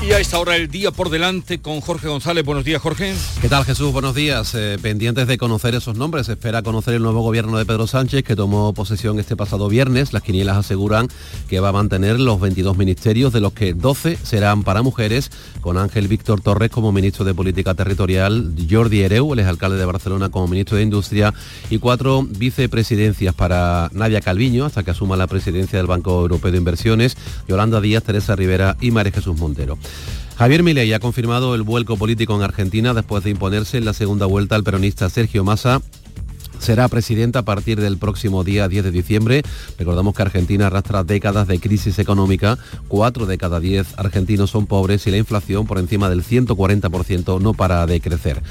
Y a esta hora el día por delante con Jorge González. Buenos días, Jorge. ¿Qué tal, Jesús? Buenos días. Eh, pendientes de conocer esos nombres. Se espera conocer el nuevo gobierno de Pedro Sánchez que tomó posesión este pasado viernes. Las quinielas aseguran que va a mantener los 22 ministerios, de los que 12 serán para mujeres, con Ángel Víctor Torres como ministro de Política Territorial, Jordi Ereu, el alcalde de Barcelona, como ministro de Industria, y cuatro vicepresidencias para Nadia Calviño, hasta que asuma la presidencia del Banco Europeo de Inversiones, Yolanda Díaz, Teresa Rivera y María Jesús Montero. Javier Milei ha confirmado el vuelco político en Argentina después de imponerse en la segunda vuelta al peronista Sergio Massa será presidenta a partir del próximo día 10 de diciembre. Recordamos que Argentina arrastra décadas de crisis económica, cuatro de cada diez argentinos son pobres y la inflación por encima del 140% no para de crecer.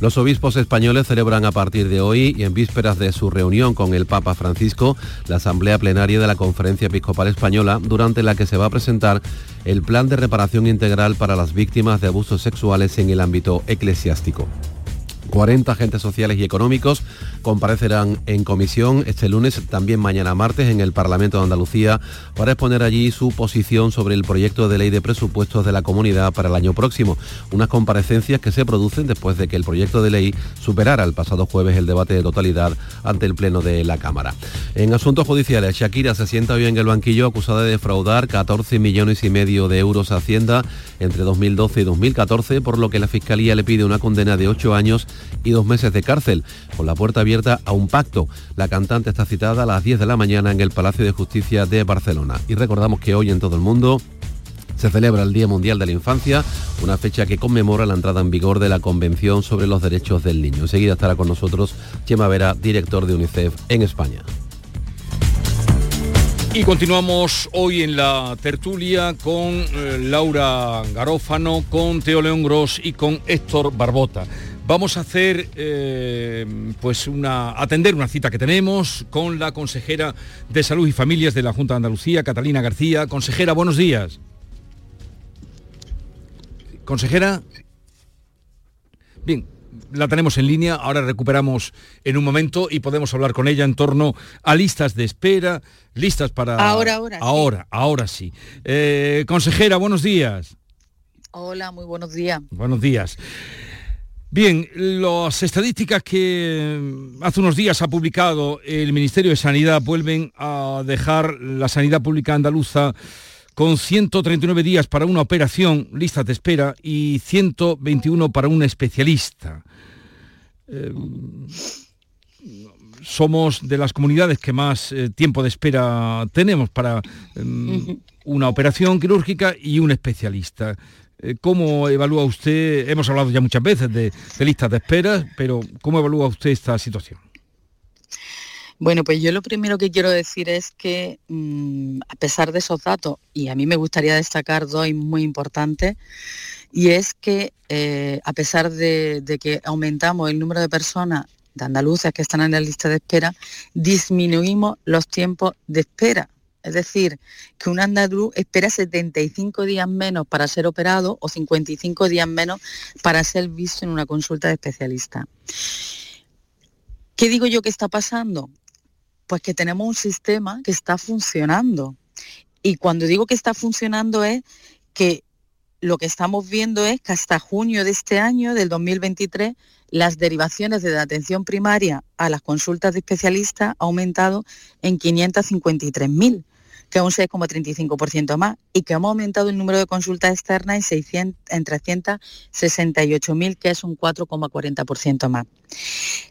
Los obispos españoles celebran a partir de hoy y en vísperas de su reunión con el Papa Francisco la asamblea plenaria de la Conferencia Episcopal Española, durante la que se va a presentar el plan de reparación integral para las víctimas de abusos sexuales en el ámbito eclesiástico. 40 agentes sociales y económicos comparecerán en comisión este lunes, también mañana martes, en el Parlamento de Andalucía para exponer allí su posición sobre el proyecto de ley de presupuestos de la comunidad para el año próximo. Unas comparecencias que se producen después de que el proyecto de ley superara el pasado jueves el debate de totalidad ante el Pleno de la Cámara. En asuntos judiciales, Shakira se sienta hoy en el banquillo acusada de defraudar 14 millones y medio de euros a Hacienda entre 2012 y 2014, por lo que la Fiscalía le pide una condena de 8 años y dos meses de cárcel, con la puerta abierta a un pacto. La cantante está citada a las 10 de la mañana en el Palacio de Justicia de Barcelona. Y recordamos que hoy en todo el mundo se celebra el Día Mundial de la Infancia, una fecha que conmemora la entrada en vigor de la Convención sobre los Derechos del Niño. Enseguida estará con nosotros Chema Vera, director de UNICEF en España. Y continuamos hoy en la tertulia con eh, Laura Garófano, con Teo León Gross y con Héctor Barbota. Vamos a hacer, eh, pues una, atender una cita que tenemos con la consejera de Salud y Familias de la Junta de Andalucía, Catalina García. Consejera, buenos días. Consejera. Bien, la tenemos en línea, ahora recuperamos en un momento y podemos hablar con ella en torno a listas de espera, listas para... Ahora, ahora. Ahora, sí. ahora sí. Eh, consejera, buenos días. Hola, muy buenos días. Buenos días. Bien, las estadísticas que mm, hace unos días ha publicado el Ministerio de Sanidad vuelven a dejar la sanidad pública andaluza con 139 días para una operación, listas de espera, y 121 para un especialista. Eh, somos de las comunidades que más eh, tiempo de espera tenemos para eh, una operación quirúrgica y un especialista. Eh, ¿Cómo evalúa usted, hemos hablado ya muchas veces de, listas de espera, pero ¿cómo evalúa usted esta situación? Bueno, pues yo lo primero que quiero decir es que mmm, a pesar de esos datos, y a mí me gustaría destacar dos muy importantes, y es que eh, a pesar de, de, que aumentamos el número de personas de andaluces que están en la lista de espera, disminuimos los tiempos de espera. Es decir, que un andaluz espera 75 días menos para ser operado o 55 días menos para ser visto en una consulta de especialista. ¿Qué digo yo que está pasando? Pues que tenemos un sistema que está funcionando. Y cuando digo que está funcionando es que lo que estamos viendo es que hasta junio de este año, del 2023, las derivaciones de la atención primaria a las consultas de especialistas ha aumentado en 553.000, que es un 6,35% más, y que hemos aumentado el número de consultas externas en, 600, en 368.000, que es un 4,40% más.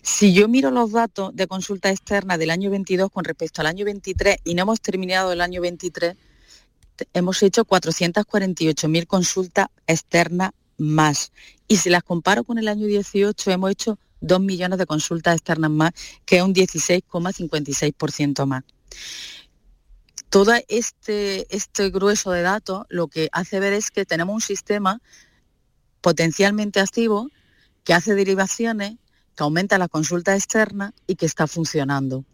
Si yo miro los datos de consultas externas del año 22 con respecto al año 23 y no hemos terminado el año 23, hemos hecho 448.000 consultas externas más. Y si las comparo con el año 18, hemos hecho 2 millones de consultas externas más, que es un 16,56% más. Todo este, este grueso de datos lo que hace ver es que tenemos un sistema potencialmente activo que hace derivaciones, que aumenta la consulta externa y que está funcionando.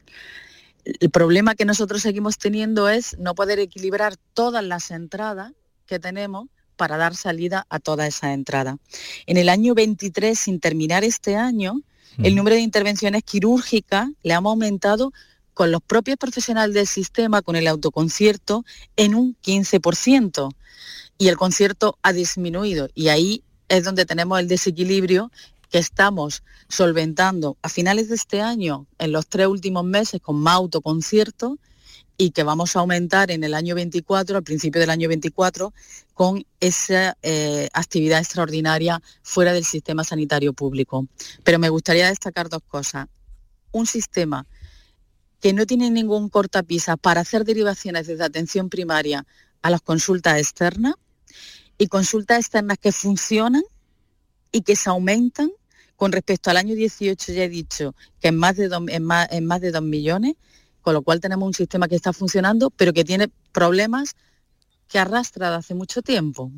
El problema que nosotros seguimos teniendo es no poder equilibrar todas las entradas que tenemos para dar salida a toda esa entrada. En el año 23, sin terminar este año, mm. el número de intervenciones quirúrgicas le hemos aumentado con los propios profesionales del sistema, con el autoconcierto, en un 15%. Y el concierto ha disminuido. Y ahí es donde tenemos el desequilibrio que estamos solventando a finales de este año, en los tres últimos meses, con más autoconciertos y que vamos a aumentar en el año 24, al principio del año 24, con esa eh, actividad extraordinaria fuera del sistema sanitario público. Pero me gustaría destacar dos cosas. Un sistema que no tiene ningún cortapisa para hacer derivaciones desde atención primaria a las consultas externas y consultas externas que funcionan y que se aumentan con respecto al año 18 ya he dicho que en más de en más, en más de 2 millones con lo cual tenemos un sistema que está funcionando, pero que tiene problemas que arrastra de hace mucho tiempo.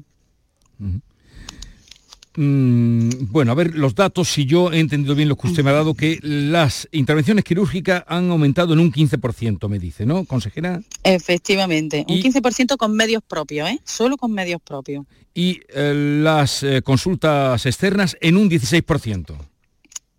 Bueno, a ver, los datos, si yo he entendido bien lo que usted me ha dado, que las intervenciones quirúrgicas han aumentado en un 15%, me dice, ¿no, consejera? Efectivamente, un 15% con medios propios, ¿eh? Solo con medios propios. Y eh, las eh, consultas externas en un 16%.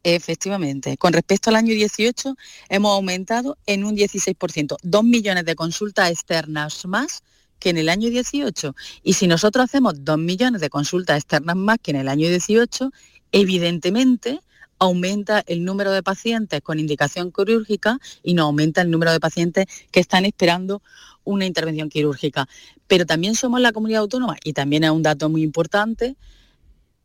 Efectivamente. Con respecto al año 18 hemos aumentado en un 16%, dos millones de consultas externas más que en el año 18. Y si nosotros hacemos dos millones de consultas externas más que en el año 18, evidentemente aumenta el número de pacientes con indicación quirúrgica y no aumenta el número de pacientes que están esperando una intervención quirúrgica. Pero también somos la comunidad autónoma, y también es un dato muy importante,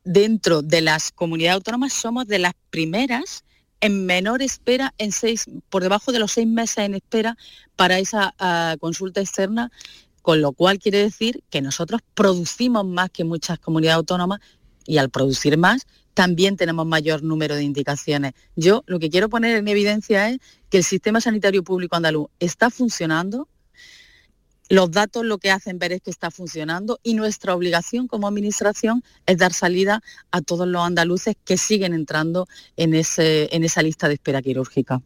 dentro de las comunidades autónomas somos de las primeras en menor espera, en seis, por debajo de los seis meses en espera para esa ah, consulta externa, con lo cual quiere decir que nosotros producimos más que muchas comunidades autónomas y al producir más también tenemos mayor número de indicaciones. Yo lo que quiero poner en evidencia es que el sistema sanitario público andaluz está funcionando, los datos lo que hacen ver es que está funcionando y nuestra obligación como administración es dar salida a todos los andaluces que siguen entrando en, esa lista de espera quirúrgica.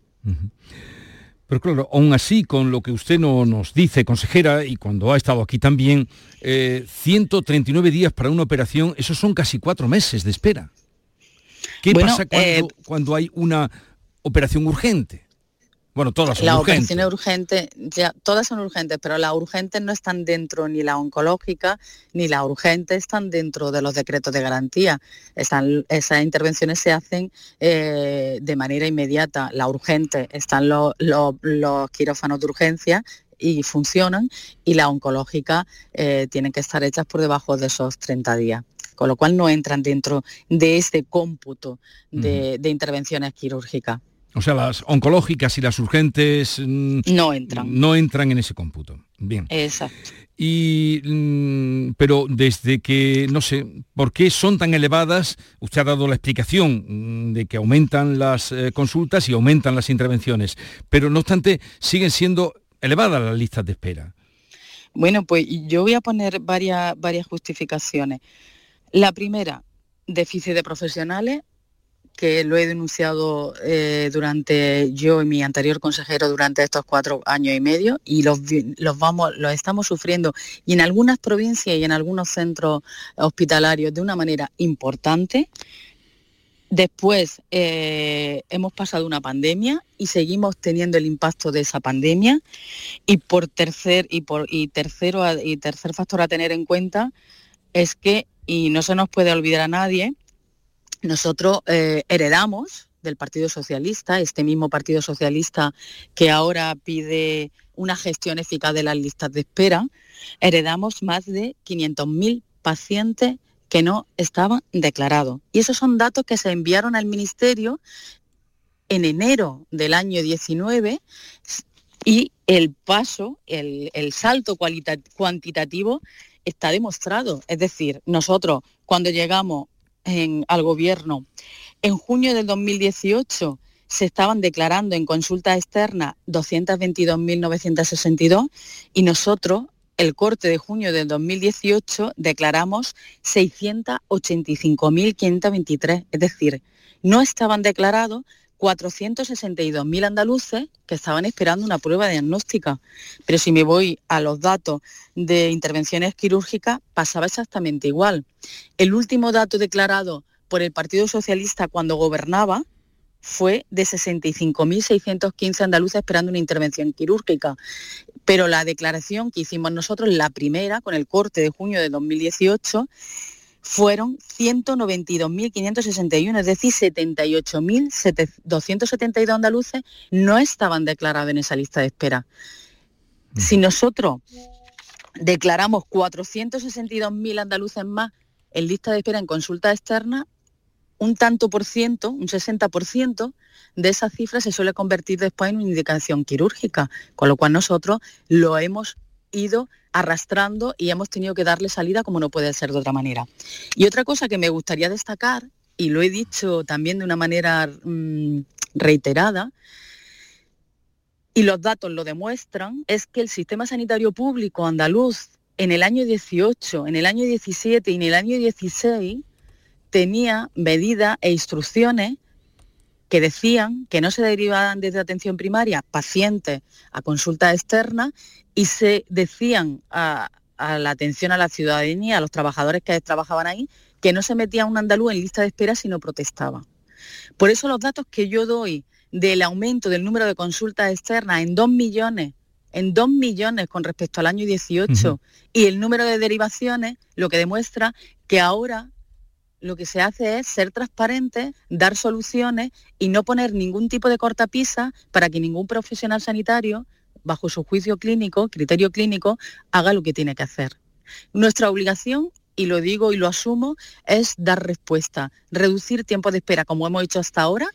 Pero claro, aún así, con lo que usted no, nos dice, consejera, y cuando ha estado aquí también, 139 eh, días para una operación, esos son casi cuatro meses de espera. ¿Qué pasa eh, cuando hay una operación urgente? Bueno, todas son urgentes. Las urgentes, ya, todas son urgentes, pero las urgentes no están dentro ni la oncológica ni las urgentes están dentro de los decretos de garantía. Están, esas intervenciones se hacen eh, de manera inmediata. La urgente están los, quirófanos de urgencia y funcionan y la oncológica eh, tienen que estar hechas por debajo de esos 30 días con lo cual no entran dentro de este cómputo de intervenciones quirúrgicas. O sea, las oncológicas y las urgentes mm, no entran. No entran en ese cómputo. Bien. Exacto. Y mm, pero desde que no sé por qué son tan elevadas, usted ha dado la explicación mm, de que aumentan las eh, consultas y aumentan las intervenciones, pero no obstante siguen siendo elevadas las listas de espera. Bueno, pues yo voy a poner varias varias justificaciones. La primera, déficit de profesionales que lo he denunciado eh, durante yo y mi anterior consejero durante estos cuatro años y medio y los, los vamos los estamos sufriendo y en algunas provincias y en algunos centros hospitalarios de una manera importante. Después eh, hemos pasado una pandemia y seguimos teniendo el impacto de esa pandemia. Y por tercer y por y tercero y tercer factor a tener en cuenta es que y no se nos puede olvidar a nadie nosotros eh, heredamos del Partido Socialista, este mismo Partido Socialista que ahora pide una gestión eficaz de las listas de espera, heredamos más de 500.000 pacientes que no estaban declarados. Y esos son datos que se enviaron al Ministerio en enero del año 19 y el paso, el, salto cuantitativo está demostrado. Es decir, nosotros cuando llegamos al gobierno. En junio del 2018 se estaban declarando en consulta externa 222.962 y nosotros, el corte de junio del 2018, declaramos 685.523. Es decir, no estaban declarados 462.000 andaluces que estaban esperando una prueba diagnóstica. Pero si me voy a los datos de intervenciones quirúrgicas, pasaba exactamente igual. El último dato declarado por el Partido Socialista cuando gobernaba fue de 65.615 andaluces esperando una intervención quirúrgica. Pero la declaración que hicimos nosotros, la primera, con el corte de junio de 2018, fueron 192.561, es decir, 78.272 andaluces no estaban declarados en esa lista de espera. Si nosotros declaramos 462.000 andaluces más en lista de espera en consulta externa, un tanto por ciento, un 60% de esa cifra se suele convertir después en una indicación quirúrgica, con lo cual nosotros lo hemos ido arrastrando y hemos tenido que darle salida como no puede ser de otra manera. Y otra cosa que me gustaría destacar, y lo he dicho también de una manera mm, reiterada, y los datos lo demuestran, es que el sistema sanitario público andaluz en el año 18, en el año 17 y en el año 16 tenía medidas e instrucciones que decían que no se derivaban desde atención primaria pacientes a consulta externa y se decían a, la atención a la ciudadanía, a los trabajadores que trabajaban ahí, que no se metía un andaluz en lista de espera si no protestaba. Por eso los datos que yo doy del aumento del número de consultas externas en 2 millones, en 2 millones con respecto al año 18, y el número de derivaciones, lo que demuestra que ahora lo que se hace es ser transparente, dar soluciones y no poner ningún tipo de cortapisa para que ningún profesional sanitario, bajo su juicio clínico, criterio clínico, haga lo que tiene que hacer. Nuestra obligación, y lo digo y lo asumo, es dar respuesta, reducir tiempo de espera como hemos hecho hasta ahora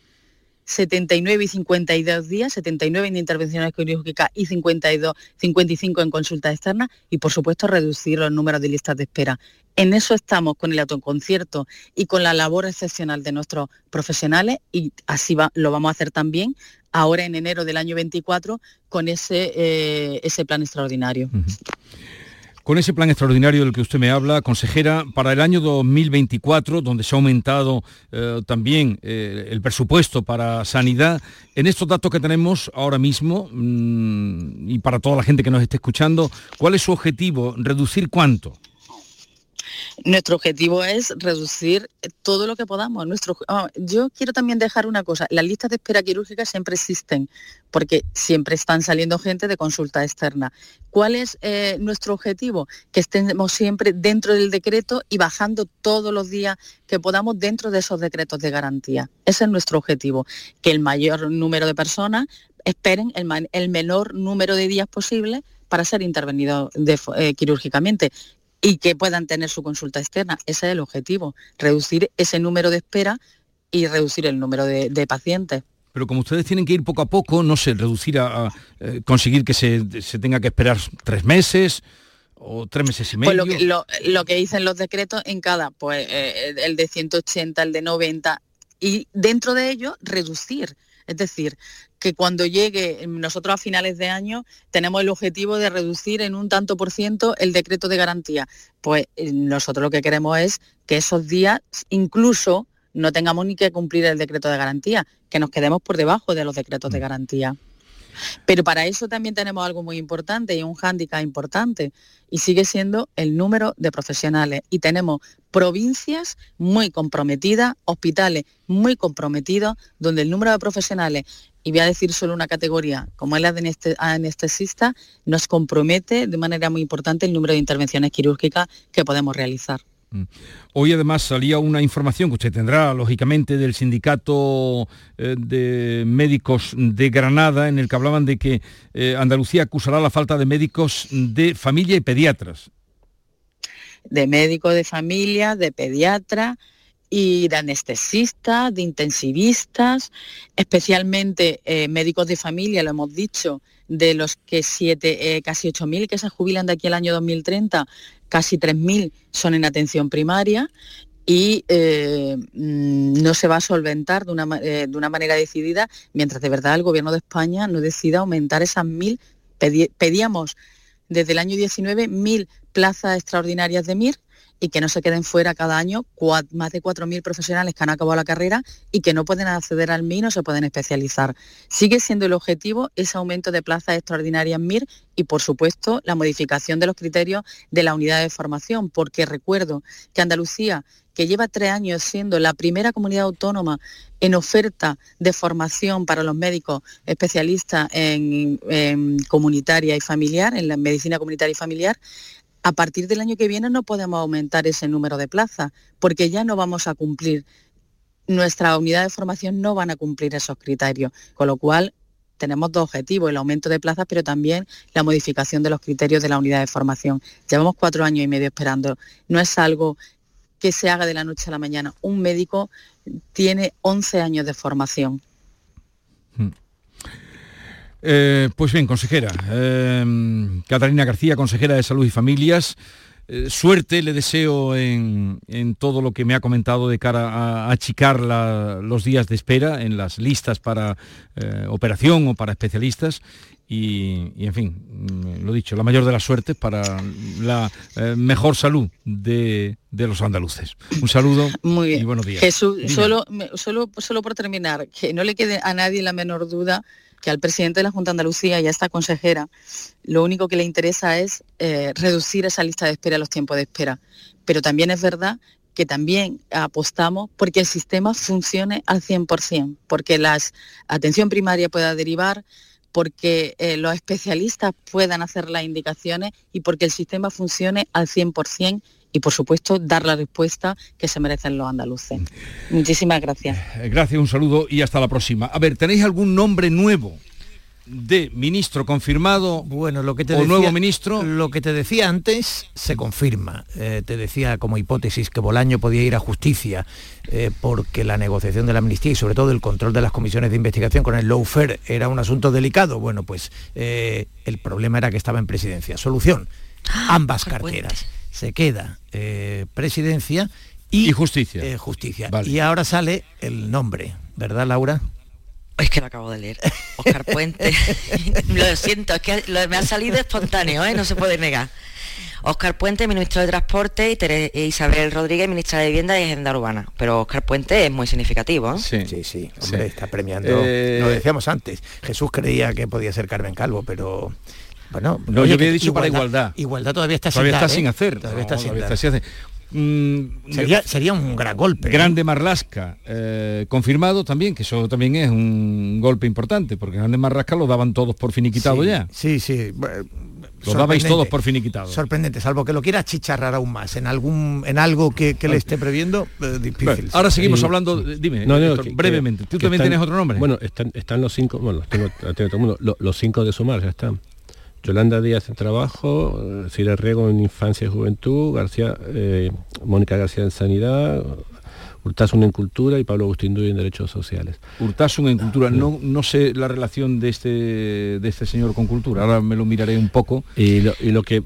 79 y 52 días, 79 en intervenciones quirúrgicas y 52, 55 en consulta externa y por supuesto reducir los números de listas de espera. En eso estamos con el autoconcierto y con la labor excepcional de nuestros profesionales y así lo vamos a hacer también ahora en enero del año 24 con ese, eh, ese plan extraordinario. Con ese plan extraordinario del que usted me habla, consejera, para el año 2024, donde se ha aumentado eh, también eh, el presupuesto para sanidad, en estos datos que tenemos ahora mismo, mm, y para toda la gente que nos esté escuchando, ¿cuál es su objetivo? ¿Reducir cuánto? Nuestro objetivo es reducir todo lo que podamos. Nuestro, yo quiero también dejar una cosa, las listas de espera quirúrgica siempre existen, porque siempre están saliendo gente de consulta externa. ¿Cuál es eh, nuestro objetivo? Que estemos siempre dentro del decreto y bajando todos los días que podamos dentro de esos decretos de garantía. Ese es nuestro objetivo, que el mayor número de personas esperen el, menor número de días posible para ser intervenidos eh, quirúrgicamente y que puedan tener su consulta externa. Ese es el objetivo, reducir ese número de espera y reducir el número de, pacientes. Pero como ustedes tienen que ir poco a poco, no sé, reducir a, eh, conseguir que se, tenga que esperar tres meses o tres meses y medio. Pues lo que, dicen los decretos en cada, pues eh, el de 180, el de 90, y dentro de ello reducir. Es decir, que cuando llegue nosotros a finales de año tenemos el objetivo de reducir en un tanto por ciento el decreto de garantía. Pues eh, nosotros lo que queremos es que esos días incluso no tengamos ni que cumplir el decreto de garantía, que nos quedemos por debajo de los decretos de mm. garantía. Pero para eso también tenemos algo muy importante y un hándicap importante y sigue siendo el número de profesionales. Y tenemos provincias muy comprometidas, hospitales muy comprometidos, donde el número de profesionales, y voy a decir solo una categoría, como es la de anestesista, nos compromete de manera muy importante el número de intervenciones quirúrgicas que podemos realizar. Mm. Hoy además salía una información que usted tendrá, lógicamente, del sindicato eh, de médicos de Granada, en el que hablaban de que eh, Andalucía acusará la falta de médicos de familia y pediatras. De médicos de familia, de pediatras y de anestesistas, de intensivistas, especialmente eh, médicos de familia, lo hemos dicho, de los que siete, casi 8.000 que se jubilan de aquí al año 2030, casi 3.000 son en atención primaria y eh, mm, no se va a solventar de una, eh, de una, manera decidida mientras de verdad el Gobierno de España no decida aumentar esas mil. pedíamos desde el año 19 mil plazas extraordinarias de MIR y que no se queden fuera cada año más de 4.000 profesionales que han acabado la carrera y que no pueden acceder al MIR, no se pueden especializar. Sigue siendo el objetivo ese aumento de plazas extraordinarias MIR y, por supuesto, la modificación de los criterios de la unidad de formación, porque recuerdo que Andalucía que lleva tres años siendo la primera comunidad autónoma en oferta de formación para los médicos especialistas en, comunitaria y familiar, en la medicina comunitaria y familiar, a partir del año que viene no podemos aumentar ese número de plazas, porque ya no vamos a cumplir, nuestra unidad de formación no van a cumplir esos criterios, con lo cual tenemos dos objetivos, el aumento de plazas, pero también la modificación de los criterios de la unidad de formación. Llevamos cuatro años y medio esperando. No es algo que se haga de la noche a la mañana. Un médico tiene 11 años de formación. Eh, pues bien, consejera, eh, Catalina García, consejera de Salud y Familias, eh, suerte le deseo en, todo lo que me ha comentado de cara a, achicar los días de espera en las listas para eh, operación o para especialistas y, en fin, mm, lo dicho, la mayor de las suertes para la eh, mejor salud de, los andaluces. Un saludo Muy bien. y buenos días. Jesús, solo, solo, solo por terminar, que no le quede a nadie la menor duda que al presidente de la Junta de Andalucía y a esta consejera lo único que le interesa es eh, reducir esa lista de espera, los tiempos de espera. Pero también es verdad que también apostamos porque el sistema funcione al 100%, porque la atención primaria pueda derivar, porque eh, los especialistas puedan hacer las indicaciones y porque el sistema funcione al 100% y por supuesto dar la respuesta que se merecen los andaluces. Muchísimas gracias. Eh, gracias, un saludo y hasta la próxima. A ver, ¿tenéis algún nombre nuevo? de ministro confirmado bueno lo que te o nuevo ministro lo que te decía antes se confirma eh, te decía como hipótesis que Bolaño podía ir a justicia eh, porque la negociación de la amnistía y sobre todo el control de las comisiones de investigación con el lawfare era un asunto delicado bueno pues el problema era que estaba en presidencia solución ah, ambas carteras se queda eh, presidencia y, justicia. Eh, justicia. Y ahora sale el nombre, ¿verdad, Laura? Es que lo acabo de leer. Oscar Puente. lo siento, es que me ha salido espontáneo, ¿eh? no se puede negar. Oscar Puente, ministro de Transporte, y e Isabel Rodríguez, ministra de Vivienda y Agenda Urbana. Pero Oscar Puente es muy significativo. Sí, sí, sí. Hombre, está premiando. Lo decíamos antes. Jesús creía que podía ser Carmen Calvo, pero bueno, no, yo había dicho para igualdad. Igualdad todavía está, todavía sin, está sin hacer. Todavía está sin hacer. Mm, sería, sería, un gran golpe. Grande Marlasca, eh, confirmado también, que eso también es un golpe importante, porque Grande Marlasca lo daban todos por finiquitado ya. Sí, sí. Lo dabais todos por finiquitado. Sorprendente, salvo que lo quiera chicharrar aún más en algún en algo que, le esté previendo, eh, difícil. ahora seguimos hablando, dime, brevemente. ¿Tú también tienes otro nombre? Bueno, están, están los cinco, bueno, tengo, todo el mundo, los, los cinco de sumar ya están. Yolanda Díaz en Trabajo, Cira Riego en Infancia y Juventud, García, eh, Mónica García en Sanidad, Urtasun en Cultura y Pablo Agustín Duy en Derechos Sociales. Urtasun en Cultura, no, no sé la relación de este, de este señor con Cultura, ahora me lo miraré un poco. Y lo, que,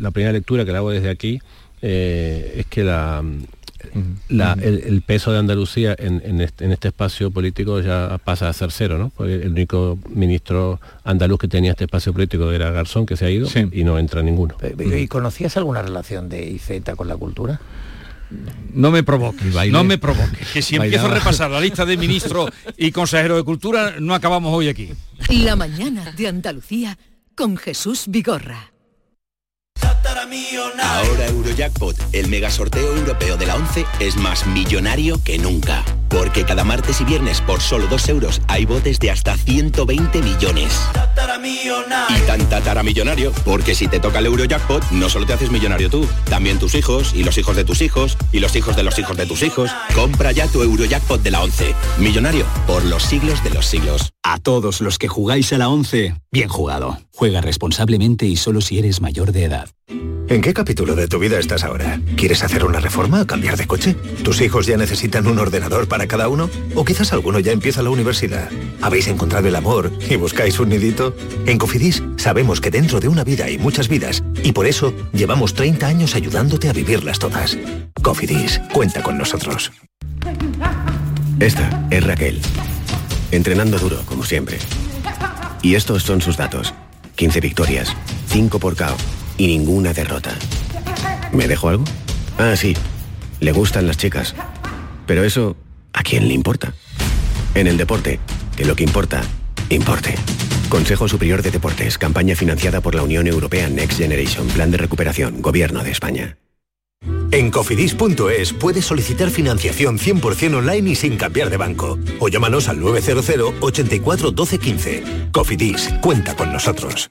la primera lectura que la hago desde aquí eh, es que la, el, peso de Andalucía en, este, espacio político ya pasa a ser cero, ¿no? Porque el único ministro andaluz que tenía este espacio político era Garzón, que se ha ido, y no entra ninguno. ¿Y conocías alguna relación de IZ con la cultura? No me provoques, no me provoques. Que si empiezo a repasar la lista de ministros y consejeros de cultura, no acabamos hoy aquí. La mañana de Andalucía con Jesús Vigorra. Ahora Eurojackpot, el mega sorteo europeo de la 11, es más millonario que nunca. Porque cada martes y viernes por solo 2 euros hay botes de hasta 120 millones. Y tan tataramillonario, porque si te toca el Eurojackpot, no solo te haces millonario tú, también tus hijos, y los hijos de tus hijos, y los hijos de los hijos de tus hijos. Compra ya tu Eurojackpot de la 11. Millonario por los siglos de los siglos. A todos los que jugáis a la 11, bien jugado. Juega responsablemente y solo si eres mayor de edad. ¿En qué capítulo de tu vida estás ahora? ¿Quieres hacer una reforma o cambiar de coche? ¿Tus hijos ya necesitan un ordenador para cada uno? ¿O quizás alguno ya empieza la universidad? ¿Habéis encontrado el amor y buscáis un nidito? En Cofidis sabemos que dentro de una vida hay muchas vidas y por eso llevamos 30 años ayudándote a vivirlas todas. Cofidis, cuenta con nosotros. Esta es Raquel. Entrenando duro, como siempre. Y estos son sus datos. 15 victorias, 5 por KO y ninguna derrota. ¿Me dejo algo? Ah, sí. Le gustan las chicas. Pero eso, ¿a quién le importa? En el deporte, que lo que importa, importe. Consejo Superior de Deportes, campaña financiada por la Unión Europea Next Generation, Plan de Recuperación, Gobierno de España. En cofidis.es puedes solicitar financiación 100% online y sin cambiar de banco. O llámanos al 900 84 12 15. Cofidis, cuenta con nosotros.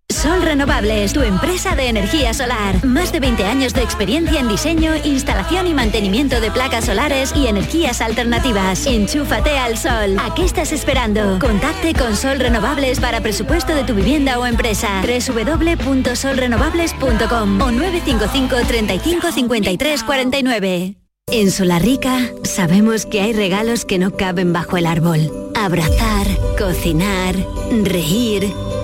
Sol Renovables, tu empresa de energía solar. Más de 20 años de experiencia en diseño, instalación y mantenimiento de placas solares y energías alternativas. Enchúfate al sol. ¿A qué estás esperando? Contacte con Sol Renovables para presupuesto de tu vivienda o empresa. www.solrenovables.com o 955 35 53 49. En Solarrica sabemos que hay regalos que no caben bajo el árbol. Abrazar, cocinar, reír,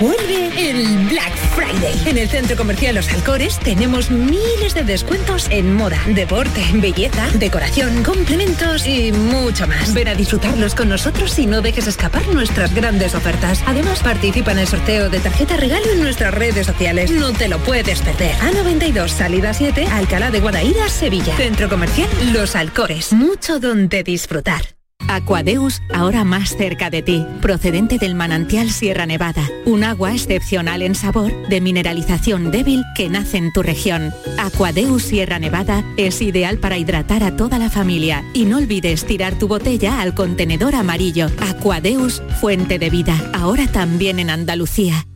Vuelve el Black Friday. En el Centro Comercial Los Alcores tenemos miles de descuentos en moda, deporte, belleza, decoración, complementos y mucho más. Ven a disfrutarlos con nosotros y no dejes escapar nuestras grandes ofertas. Además, participa en el sorteo de tarjeta regalo en nuestras redes sociales. No te lo puedes perder. A92, salida 7, Alcalá de Guadaira, Sevilla. Centro Comercial Los Alcores. Mucho donde disfrutar. Aquadeus, ahora más cerca de ti, procedente del manantial Sierra Nevada, un agua excepcional en sabor, de mineralización débil que nace en tu región. Aquadeus Sierra Nevada es ideal para hidratar a toda la familia y no olvides tirar tu botella al contenedor amarillo. Aquadeus, fuente de vida, ahora también en Andalucía.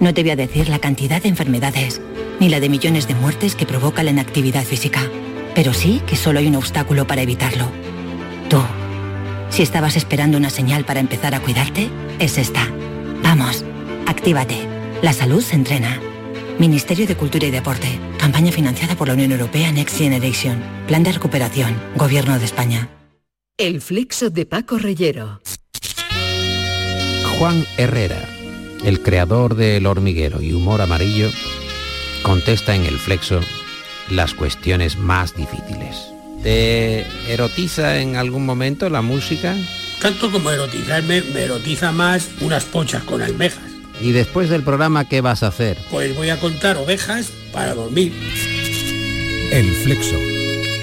No te voy a decir la cantidad de enfermedades, ni la de millones de muertes que provoca la inactividad física pero sí que solo hay un obstáculo para evitarlo. Tú. Si estabas esperando una señal para empezar a cuidarte, es esta. Vamos, actívate. La salud se entrena. Ministerio de Cultura y Deporte. Campaña financiada por la Unión Europea Next Generation. Plan de recuperación. Gobierno de España. El flexo de Paco Reyero. Juan Herrera, el creador del hormiguero y humor amarillo, contesta en el flexo las cuestiones más difíciles. ¿Te erotiza en algún momento la música? Tanto como erotizarme, me erotiza más unas pochas con almejas. ¿Y después del programa qué vas a hacer? Pues voy a contar ovejas para dormir. El Flexo.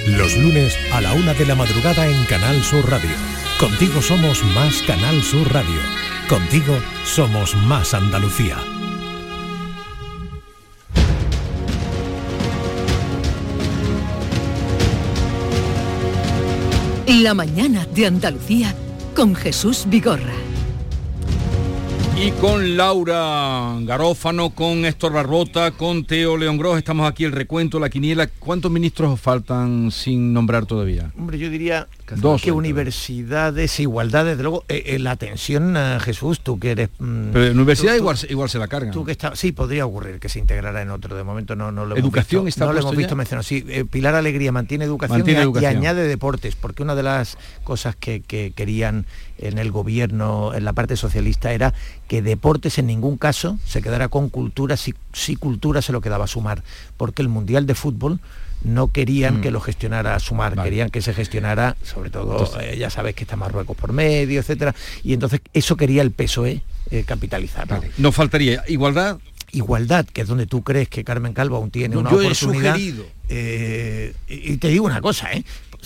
Los lunes a la una de la madrugada en Canal Sur Radio. Contigo somos más Canal Sur Radio. Contigo somos más Andalucía. La mañana de Andalucía con Jesús Vigorra. Y con Laura Garófano, con Héctor Barbota, con Teo León Gros, estamos aquí el recuento, la quiniela. ¿Cuántos ministros faltan sin nombrar todavía? Hombre, yo diría Dos, que universidades, igualdad, desde luego, eh, eh, la atención, eh, Jesús, tú que eres... mm, Pero en universidad tú- tú- igual, igual se la cargan. Tú que está, sí, podría ocurrir que se integrara en otro. De momento no, no lo hemos ¿Educación visto, está no lo hemos visto ya? mencionado. Sí, eh, Pilar Alegría mantiene educación, Mantiene y, añade deportes, porque una de las cosas que, que querían en el gobierno, en la parte socialista, era que deportes en ningún caso se quedara con cultura, si, si cultura se lo quedaba a sumar, porque el Mundial de Fútbol no querían Mm. que lo gestionara Sumar, Vale. querían que se gestionara, sobre todo, Entonces- eh, ya sabes que está Marruecos por medio, etcétera, y entonces eso quería el PSOE eh, capitalizar. ¿no? Nos faltaría igualdad. Igualdad, que es donde tú crees que Carmen Calvo aún tiene No, una yo he oportunidad. sugerido. eh, y te digo una cosa, ¿eh?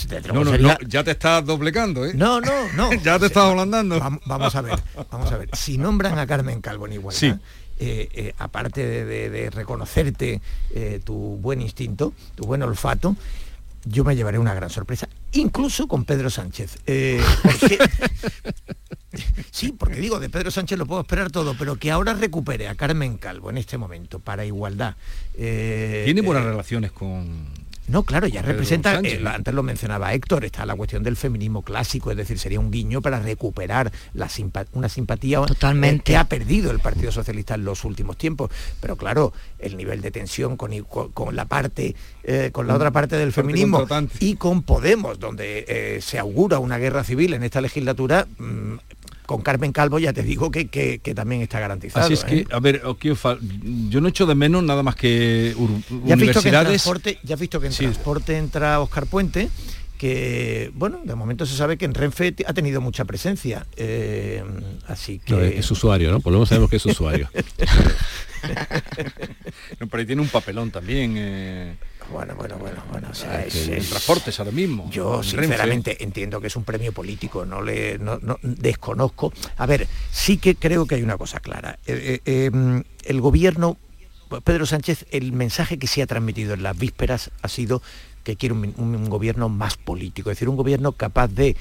Te- te No, no, sería- no, ya te estás doblegando, ¿eh? no, no, no. ya te estás ablandando. Vam- Vamos a ver, vamos a ver. Si nombran a Carmen Calvo en igualdad, Sí. Eh, eh, aparte de, de- de reconocerte eh, tu buen instinto, tu buen olfato, yo me llevaré una gran sorpresa, incluso con Pedro Sánchez. Porque sí, porque digo, de Pedro Sánchez lo puedo esperar todo, pero que ahora recupere a Carmen Calvo en este momento para igualdad. Tiene buenas relaciones con no, claro, ya representa, eh, antes lo mencionaba Héctor, está la cuestión del feminismo clásico, es decir, sería un guiño para recuperar la una simpatía eh, Totalmente. que ha perdido el Partido Socialista en los últimos tiempos. Pero claro, el nivel de tensión con, la parte, eh, con la otra parte del feminismo y con Podemos, donde se augura una guerra civil en esta legislatura, mm, con Carmen Calvo ya te digo que, también está garantizado. Así es que, ¿eh? a ver, yo no echo de menos nada más que ¿Ya universidades. ya has visto que en transporte entra Oscar Puente que, bueno, de momento se sabe que en Renfe ha tenido mucha presencia. Eh, así que... es usuario, ¿no? Por lo menos sabemos que es usuario. no, pero ahí tiene un papelón también. Eh. Bueno, bueno, bueno, bueno. O sea, es, transportes ahora mismo. Yo sinceramente entiendo que es un premio político, no le desconozco. A ver, sí que creo que hay una cosa clara. Eh, eh, em, el gobierno, Pedro Sánchez, el mensaje que se ha transmitido en las vísperas ha sido que quiere un, gobierno más político, es decir, un gobierno capaz de,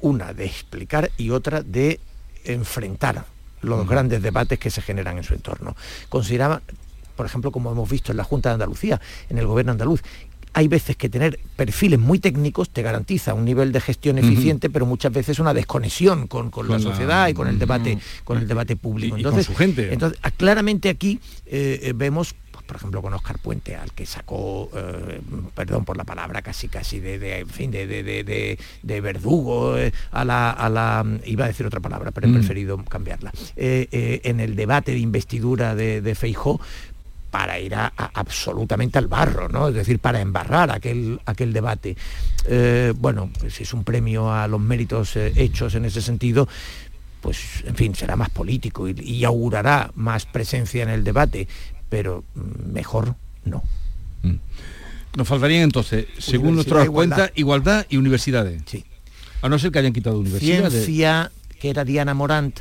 una, de explicar y otra de enfrentar los grandes debates que se generan en su entorno. Consideraba por ejemplo, como hemos visto en la Junta de Andalucía, en el gobierno andaluz, hay veces que tener perfiles muy técnicos te garantiza un nivel de gestión eficiente, pero muchas veces una desconexión con, la, sociedad y con el debate, con el debate público. entonces, su gente. entonces, ah, claramente aquí eh, eh, vemos pues, por ejemplo con Oscar Puente al que sacó eh, perdón por la palabra casi casi de, fin de, de, verdugo a, la, a la iba a decir otra palabra pero he mm. preferido cambiarla en el debate de investidura de, Feijó para ir a, absolutamente al barro, ¿no? Es decir, para embarrar aquel, aquel debate. Eh, bueno, si es un premio a los méritos eh, hechos en ese sentido, pues en fin, será más político y, augurará más presencia en el debate, pero mejor no. Mm. Nos faltarían entonces, según nuestras cuentas, igualdad y universidades. Sí. A no ser que hayan quitado universidades. Ciencia, que era Diana Morant,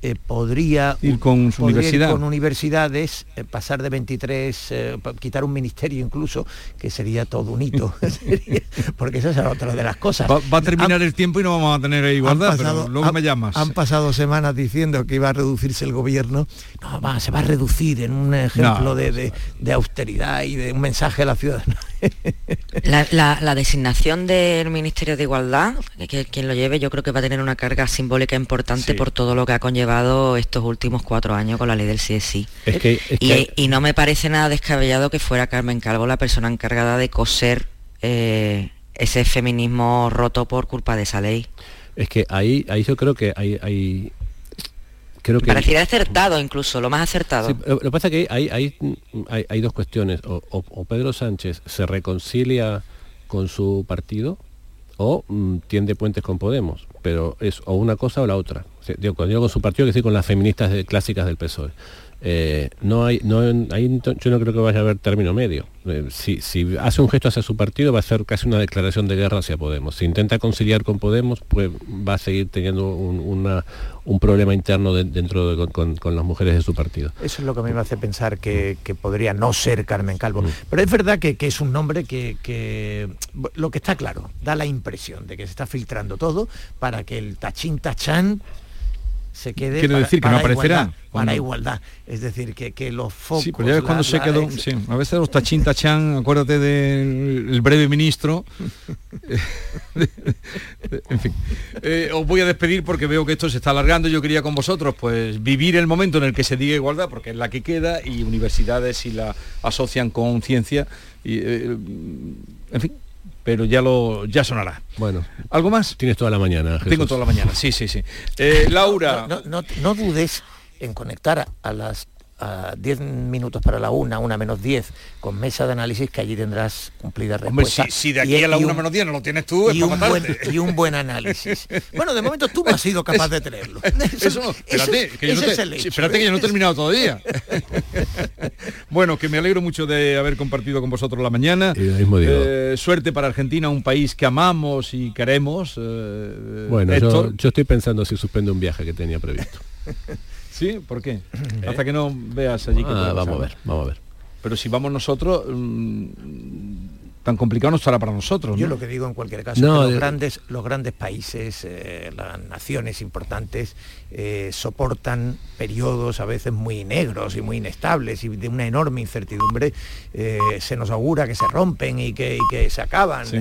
eh, podría ir con su universidad. con universidades, eh, pasar de 23, eh, quitar un ministerio incluso, que sería todo un hito, porque esa es otra de las cosas. Va, a terminar el tiempo y no vamos a tener igualdad, pero luego me llamas. Han pasado semanas diciendo que iba a reducirse el gobierno, no, va, se va a reducir en un ejemplo de, austeridad y de un mensaje a la ciudadanía. La, designación del Ministerio de Igualdad, que quien lo lleve, yo creo que va a tener una carga simbólica importante por todo lo que ha conllevado estos últimos cuatro años con la ley del CSI. y, no me parece nada descabellado que fuera Carmen Calvo la persona encargada de coser eh, ese feminismo roto por culpa de esa ley. Es que ahí, ahí yo creo que hay, hay creo que pareciera acertado incluso lo más acertado. Lo que pasa es que hay, hay, hay, dos cuestiones. O, Pedro Sánchez se reconcilia con su partido o mm, tiende puentes con Podemos pero es o una cosa o la otra. Digo, cuando digo con su partido, que sí con las feministas clásicas del PSOE. Eh, no hay, no hay, yo no creo que vaya a haber término medio. Eh, si, hace un gesto hacia su partido va a ser casi una declaración de guerra hacia Podemos. Si intenta conciliar con Podemos, pues va a seguir teniendo un, problema interno dentro de, con, las mujeres de su partido. Eso es lo que a mí me hace pensar que, podría no ser Carmen Calvo. Mm. Pero es verdad que, es un nombre que, que, lo que está claro, da la impresión de que se está filtrando todo para que el tachín tachán se quede Quiere decir que no aparecerá para igualdad. Es decir que, que los focos sí, pero ya ves cuando se quedó sí, a veces los tachín tachán acuérdate del breve ministro. En fin. Eh, os voy a despedir porque veo que esto se está alargando. Yo quería con vosotros pues vivir el momento en el que se diga igualdad porque es la que queda y universidades si la asocian con ciencia y eh, en fin pero ya lo ya sonará. Bueno. ¿Algo más? Tienes toda la mañana. Tengo toda la mañana, sí, sí, sí. Eh, Laura. No, dudes en conectar a las a 10 minutos para la una, una menos 10, con mesa de análisis que allí tendrás cumplida respuesta. Hombre, si, de aquí a la una menos 10 no lo tienes tú, y, un buen, y un buen análisis. bueno, de momento tú no has sido capaz de tenerlo. Eso, espérate, que, yo no espérate que yo no he terminado todavía. bueno, que me alegro mucho de haber compartido con vosotros la mañana. Eh, suerte para Argentina, un país que amamos y queremos. Eh, bueno, yo, yo estoy pensando si suspende un viaje que tenía previsto. ¿Sí? ¿Por qué? Hasta que no veas allí. Ah, vamos a ver, vamos a ver. Pero si vamos nosotros, mm, tan complicado no estará para nosotros. Yo lo que digo en cualquier caso, No, es que los, de- grandes, los grandes países, eh, las naciones importantes, eh, soportan periodos a veces muy negros y muy inestables y de una enorme incertidumbre. Eh, se nos augura que se rompen y que, y que se acaban. Sí. Eh,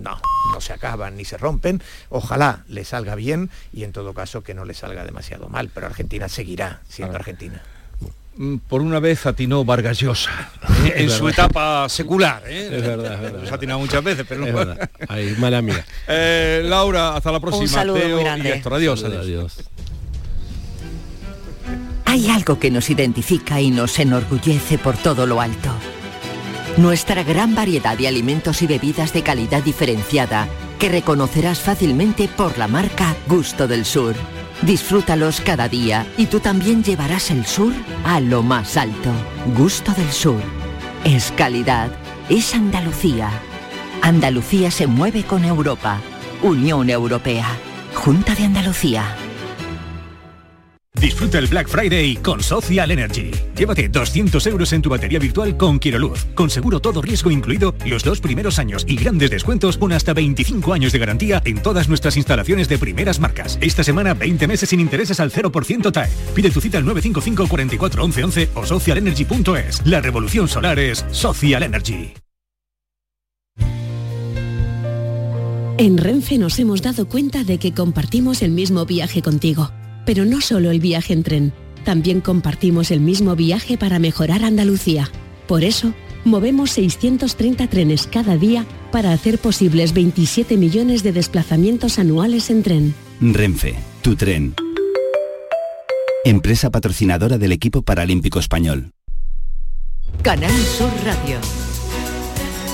no, no se acaban ni se rompen. Ojalá le salga bien y en todo caso que no le salga demasiado mal. Pero Argentina seguirá siendo Argentina. Mm, Por una vez atinó Vargas Llosa eh, en su etapa secular. ¿eh? Es verdad, es verdad. Se ha atinado muchas veces, pero Es no. verdad. Ay, mala mía. Eh, Laura, hasta la próxima. saludo Teo muy y grande. Héctor. Adiós, Saludos, adiós. Hay algo que nos identifica y nos enorgullece por todo lo alto. Nuestra gran variedad de alimentos y bebidas de calidad diferenciada que reconocerás fácilmente por la marca Gusto del Sur. Disfrútalos cada día y tú también llevarás el sur a lo más alto. Gusto del Sur. Es calidad. Es Andalucía. Andalucía se mueve con Europa. Unión Europea. Junta de Andalucía. Disfruta el Black Friday con Social Energy. Llévate 200 euros en tu batería virtual con Quiroluz, con seguro todo riesgo incluido los dos primeros años y grandes descuentos con hasta 25 años de garantía en todas nuestras instalaciones de primeras marcas. Esta semana 20 meses sin intereses al 0% TAE. Pide tu cita al 955 44 11 11 o socialenergy.es. La revolución solar es Social Energy. En Renfe nos hemos dado cuenta de que compartimos el mismo viaje contigo, pero no solo el viaje en tren, también compartimos el mismo viaje para mejorar Andalucía. Por eso, movemos 630 trenes cada día para hacer posibles 27 millones de desplazamientos anuales en tren. Renfe, tu tren. Empresa patrocinadora del equipo paralímpico español. Canal Sur Radio.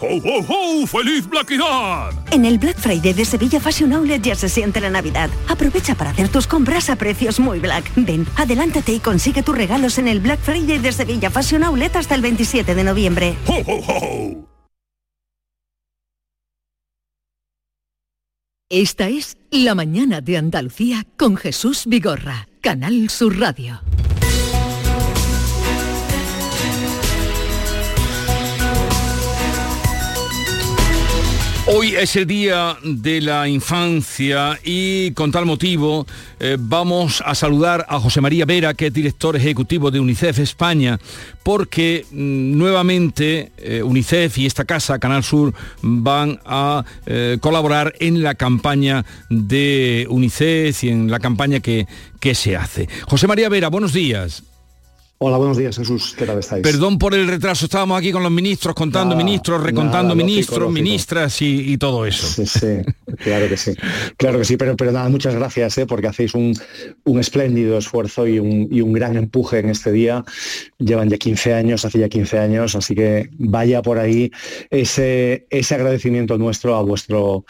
¡Ho, ho, ho! ¡Feliz Blackidad! En el Black Friday de Sevilla Fashion Outlet ya se siente la Navidad. Aprovecha para hacer tus compras a precios muy black. Ven, adelántate y consigue tus regalos en el Black Friday de Sevilla Fashion Outlet hasta el 27 de noviembre. ¡Ho, ho, ho! Esta es La mañana de Andalucía con Jesús Vigorra, Canal Sur Radio. Hoy es el día de la infancia y con tal motivo eh, vamos a saludar a José María Vera, que es director ejecutivo de UNICEF España, porque mm, nuevamente eh, UNICEF y esta casa, Canal Sur, van a eh, colaborar en la campaña de UNICEF y en la campaña que, que se hace. José María Vera, buenos días. Hola, buenos días Jesús, ¿qué tal estáis? Perdón por el retraso, estábamos aquí con los ministros, contando Nada, ministros, recontando nada, lógico, ministros, lógico. ministras y, y todo eso. Sí, sí, claro que sí. Claro que sí, pero, pero nada, muchas gracias ¿eh? porque hacéis un, un espléndido esfuerzo y un, y un gran empuje en este día. Llevan ya 15 años, hace ya 15 años, así que vaya por ahí ese, ese agradecimiento nuestro a, vuestro,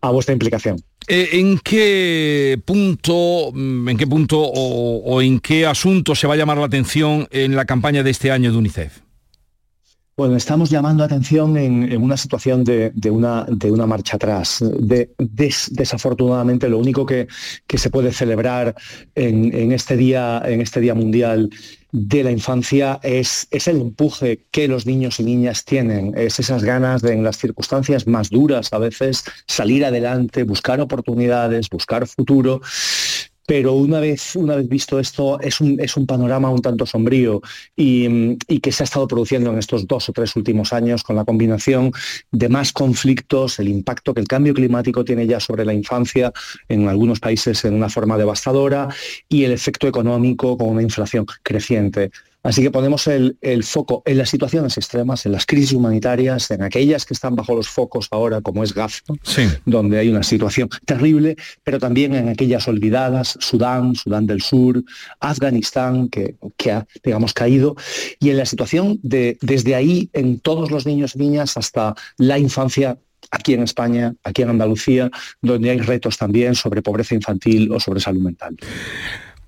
a vuestra implicación. Eh, ¿En qué punto, mm, en qué punto o, o en qué asunto se va a llamar la atención en la campaña de este año de UNICEF? Bueno, estamos llamando atención en, una situación de, una, marcha atrás. desafortunadamente, lo único que, se puede celebrar en, este día, en este Día Mundial de la Infancia es, es, el empuje que los niños y niñas tienen, es esas ganas de en las circunstancias más duras a veces salir adelante, buscar oportunidades, buscar futuro pero una vez, una vez visto esto, es un, es un panorama un tanto sombrío y, que se ha estado produciendo en estos dos o tres últimos años con la combinación de más conflictos, el impacto que el cambio climático tiene ya sobre la infancia en algunos países en una forma devastadora y el efecto económico con una inflación creciente. Así que ponemos el, foco en las situaciones extremas, en las crisis humanitarias, en aquellas que están bajo los focos ahora, como es Gaza, donde hay una situación terrible, pero también en aquellas olvidadas, Sudán, Sudán del Sur, Afganistán, que, ha, digamos, caído, y en la situación de, desde ahí, en todos los niños y niñas, hasta la infancia aquí en España, aquí en Andalucía, donde hay retos también sobre pobreza infantil o sobre salud mental.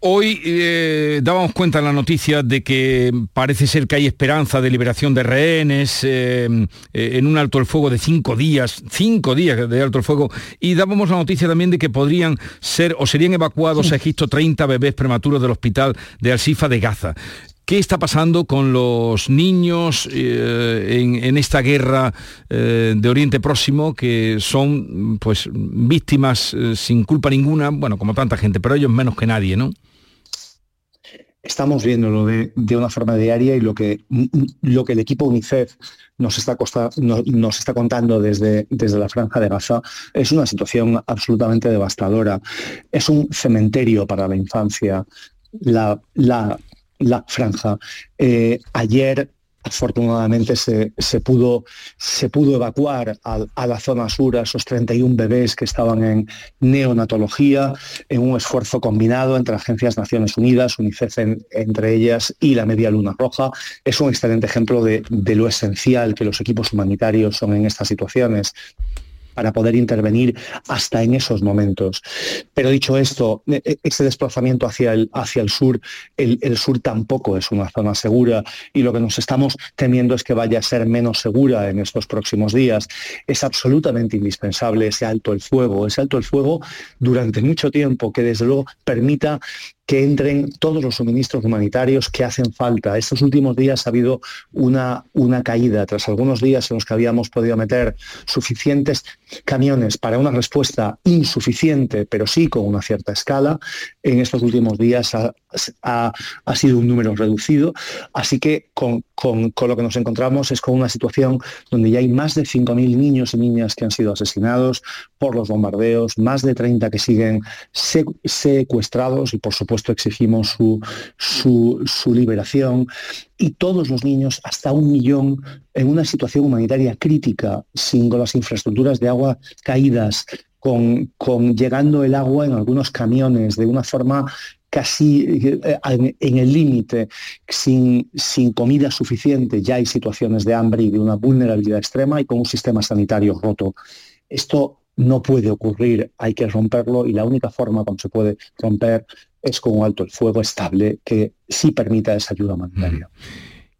Hoy eh, dábamos cuenta en la noticia de que parece ser que hay esperanza de liberación de rehenes eh, eh, en un alto el fuego de cinco días, cinco días de alto el fuego, y dábamos la noticia también de que podrían ser o serían evacuados a Egipto 30 bebés prematuros del hospital de Al-Sifa de Gaza. ¿Qué está pasando con los niños en, esta guerra de Oriente Próximo que son pues víctimas sin culpa ninguna, bueno, como tanta gente, pero ellos menos que nadie, ¿no? Estamos viéndolo de, de, una forma diaria y lo que, lo que el equipo UNICEF nos está, contando desde, desde la franja de Gaza es una situación absolutamente devastadora. Es un cementerio para la infancia. La, la, la franja. Eh, ayer afortunadamente se, pudo, se pudo evacuar a, la zona sur a esos 31 bebés que estaban en neonatología, en un esfuerzo combinado entre agencias Naciones Unidas, UNICEF entre ellas y la Media Luna Roja. Es un excelente ejemplo de, de lo esencial que los equipos humanitarios son en estas situaciones para poder intervenir hasta en esos momentos. Pero dicho esto, e, e, ese desplazamiento hacia el, hacia el sur, el, sur tampoco es una zona segura y lo que nos estamos temiendo es que vaya a ser menos segura en estos próximos días. Es absolutamente indispensable ese alto el fuego, ese alto el fuego durante mucho tiempo que desde luego permita que entren todos los suministros humanitarios que hacen falta. Estos últimos días ha habido una, una caída, tras algunos días en los que habíamos podido meter suficientes camiones para una respuesta insuficiente, pero sí con una cierta escala. En estos últimos días ha, sido un número reducido, así que con, lo que nos encontramos es con una situación donde ya hay más de 5.000 niños y niñas que han sido asesinados por los bombardeos, más de 30 que siguen secuestrados y por supuesto exigimos su, su, su liberación. Y todos los niños, hasta un millón, en una situación humanitaria crítica, sin las infraestructuras de agua caídas, con, con, llegando el agua en algunos camiones de una forma casi eh, en, el límite, sin, sin comida suficiente, ya hay situaciones de hambre y de una vulnerabilidad extrema y con un sistema sanitario roto. Esto no puede ocurrir, hay que romperlo y la única forma como se puede romper es con un alto el fuego estable que sí permita esa ayuda humanitaria.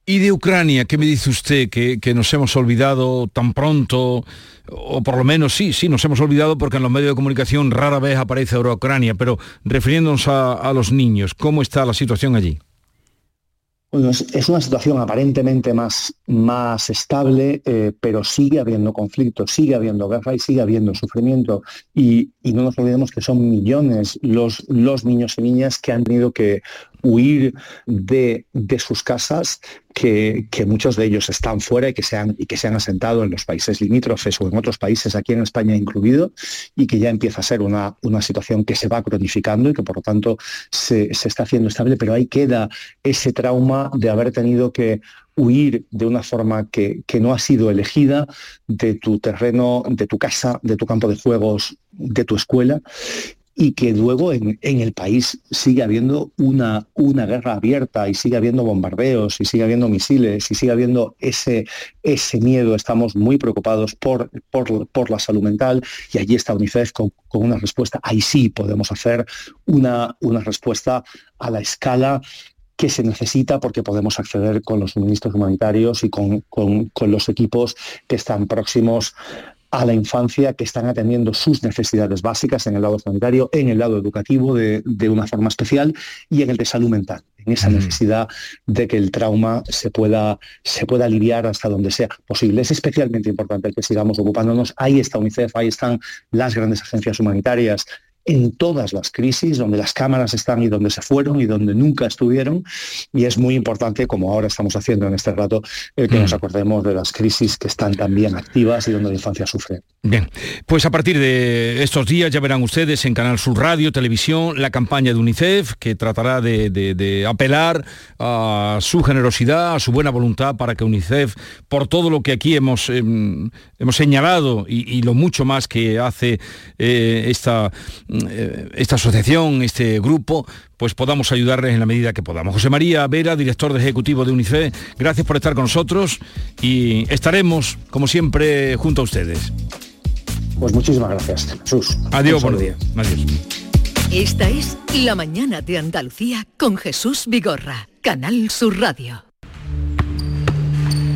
¿Y de Ucrania, qué me dice usted? ¿Que, nos hemos olvidado tan pronto? O por lo menos sí, sí, nos hemos olvidado porque en los medios de comunicación rara vez aparece Ucrania, pero refiriéndonos a los niños, ¿cómo está la situación allí? es una situación aparentemente más, más estable, eh, pero sigue habiendo conflicto, sigue habiendo guerra y sigue habiendo sufrimiento. Y, no nos olvidemos que son millones los, los niños y niñas que han tenido que huir de, sus casas, que, muchos de ellos están fuera y que, se han, y que se han asentado en los países limítrofes o en otros países, aquí en España incluido, y que ya empieza a ser una, una situación que se va cronificando y que por lo tanto se, está haciendo estable, pero ahí queda ese trauma de haber tenido que huir de una forma que, que, no ha sido elegida de tu terreno, de tu casa, de tu campo de juegos, de tu escuela, y que luego en, el país sigue habiendo una, una, guerra abierta y sigue habiendo bombardeos y sigue habiendo misiles y sigue habiendo ese, ese miedo. Estamos muy preocupados por, por, la salud mental y allí está UNICEF con, una respuesta. Ahí sí podemos hacer una, una respuesta a la escala que se necesita porque podemos acceder con los suministros humanitarios y con, con los equipos que están próximos a la infancia que están atendiendo sus necesidades básicas en el lado sanitario, en el lado educativo de, una forma especial y en el de salud mental, en esa necesidad de que el trauma se pueda, se pueda aliviar hasta donde sea posible. Es especialmente importante que sigamos ocupándonos. Ahí está UNICEF, ahí están las grandes agencias humanitarias, en todas las crisis, donde las cámaras están y donde se fueron y donde nunca estuvieron. Y es muy importante, como ahora estamos haciendo en este rato, que nos mm. acordemos de las crisis que están también activas y donde la infancia sufre. Bien, pues a partir de estos días ya verán ustedes en Canal Sur Radio, Televisión, la campaña de UNICEF que tratará de, apelar a su generosidad, a su buena voluntad para que UNICEF, por todo lo que aquí hemos, em, hemos señalado y, lo mucho más que hace eh, esta eh, esta asociación, este grupo, pues podamos ayudarles en la medida que podamos. José María Vera, director de ejecutivo de UNICEF, gracias por estar con nosotros y estaremos, como siempre, junto a ustedes. Pues muchísimas gracias, Jesús. Adiós, buenos días. Adiós. Esta es La Mañana de Andalucía con Jesús Vigorra, Canal Sur Radio.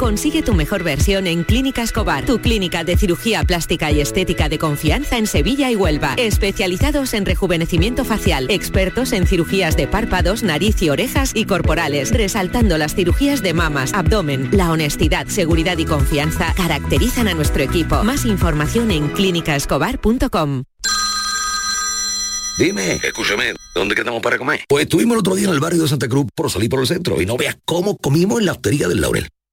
Consigue tu mejor versión en Clínica Escobar, tu clínica de cirugía plástica y estética de confianza en Sevilla y Huelva. Especializados en rejuvenecimiento facial, expertos en cirugías de párpados, nariz y orejas y corporales, resaltando las cirugías de mamas, abdomen. La honestidad, seguridad y confianza caracterizan a nuestro equipo. Más información en clínicaescobar.com. Dime, escúchame, ¿dónde quedamos para comer? Pues estuvimos el otro día en el barrio de Santa Cruz por salir por el centro y no veas cómo comimos en la hostería del Laurel.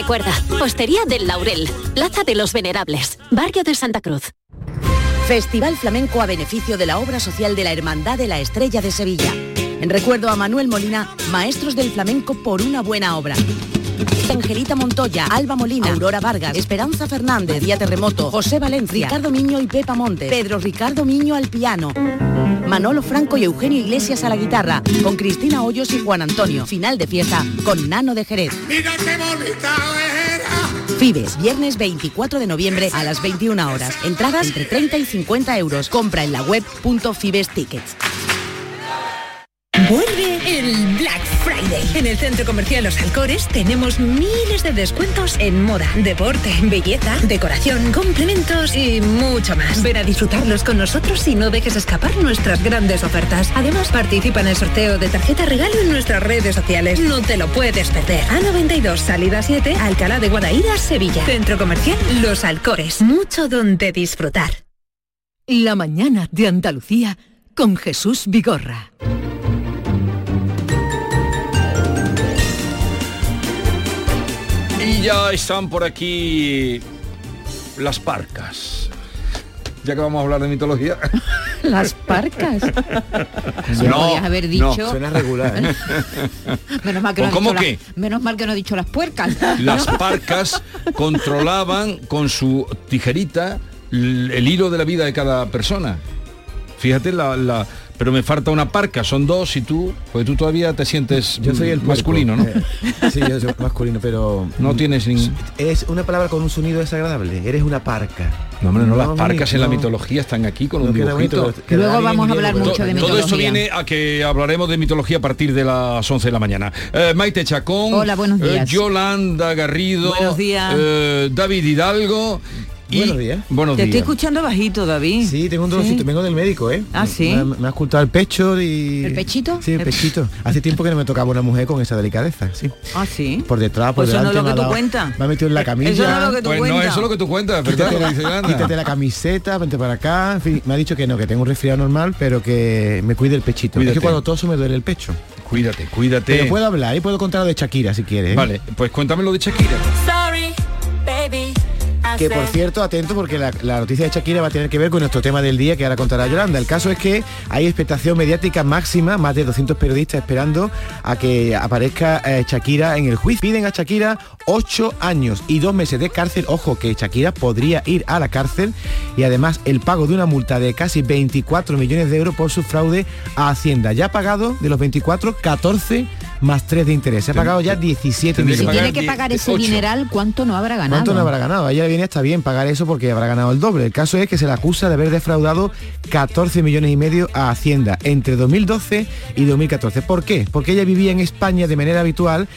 Recuerda, Hostería del Laurel, Plaza de los Venerables, Barrio de Santa Cruz. Festival Flamenco a beneficio de la obra social de la Hermandad de la Estrella de Sevilla. En recuerdo a Manuel Molina, Maestros del Flamenco por una buena obra. Angelita Montoya, Alba Molina, Aurora Vargas, Esperanza Fernández, Día Terremoto, José Valencia, Ricardo Miño y Pepa Monte, Pedro Ricardo Miño al piano, Manolo Franco y Eugenio Iglesias a la guitarra, con Cristina Hoyos y Juan Antonio. Final de fiesta con Nano de Jerez. Mira qué bonita Fibes, viernes 24 de noviembre a las 21 horas. Entradas entre 30 y 50 euros. Compra en la web Fibes Tickets. Vuelve el Black. En el Centro Comercial Los Alcores tenemos miles de descuentos en moda, deporte, belleza, decoración, complementos y mucho más. Ven a disfrutarlos con nosotros y no dejes escapar nuestras grandes ofertas. Además, participa en el sorteo de tarjeta regalo en nuestras redes sociales. No te lo puedes perder. A92, salida 7, Alcalá de Guadaira, Sevilla. Centro Comercial Los Alcores. Mucho donde disfrutar. La mañana de Andalucía con Jesús Vigorra. Ya están por aquí las parcas. Ya que vamos a hablar de mitología. Las parcas. no, haber dicho. suena regular. ¿eh? menos mal que no ¿Cómo que? menos mal que no he dicho las puercas. Las parcas controlaban con su tijerita el hilo de la vida de cada persona. Fíjate la, pero me falta una parca, son dos y tú, pues tú todavía te sientes Yo soy el puerco. masculino, ¿no? Eh, sí, yo soy masculino, pero... No tienes ni... Es una palabra con un sonido desagradable. Eres una parca. No, hombre, no, las No, parcas en la mitología están aquí con un No dibujito. bonito, Luego vamos a hablar mucho de Todo mitología. esto viene a que hablaremos de mitología a partir de las 11 de la mañana. Eh, Maite Chacón, Hola, buenos eh, días. Yolanda Garrido, Buenos días. eh, David Hidalgo. Y, Buenos días. Buenos Te estoy escuchando bajito, David. Sí, tengo un dolorcito, vengo del médico, ¿eh? Ah, ¿sí? Me, ha- me ha ocultado el pecho y... ¿El pechito? Sí, el pechito. Hace tiempo que no me tocaba una mujer con esa delicadeza, sí. Ah, sí. Por detrás, por Pues eso no es delante. lo que tú cuentas. Me ha metido en la camilla. Eso no es lo que tú Pues no, cuentas. eso es lo que tú cuentas, ¿verdad? Quítate la, Yolanda. quítate la camiseta, vente para acá. En fin, me ha dicho que no, que tengo un resfriado normal, pero que me cuide el pechito. Cuídate. Es que cuando toso me duele el pecho. Cuídate, cuídate. Pero puedo hablar y puedo contar lo de Shakira si quieres. ¿eh? Vale, pues cuéntame lo de Shakira. Que por cierto, atento porque la, la noticia de Shakira va a tener que ver con nuestro tema del día que ahora contará Yolanda. El caso es que hay expectación mediática máxima, más de 200 periodistas esperando a que aparezca eh, Shakira en el juicio. Piden a Shakira 8 años y 2 meses de cárcel. Ojo que Shakira podría ir a la cárcel y además el pago de una multa de casi 24 millones de euros por su fraude a Hacienda. Ya ha pagado de los 24, 14 más 3 de interés. Se ha pagado ya 17 tendría Si millones. tiene que pagar ese ocho. dineral, ¿cuánto no habrá ganado? ¿Cuánto no habrá ganado? Ella le está bien pagar eso porque habrá ganado el doble. El caso es que se le acusa de haber defraudado 14 millones y medio a Hacienda entre 2012 y 2014. ¿Por qué? Porque ella vivía en España de manera habitual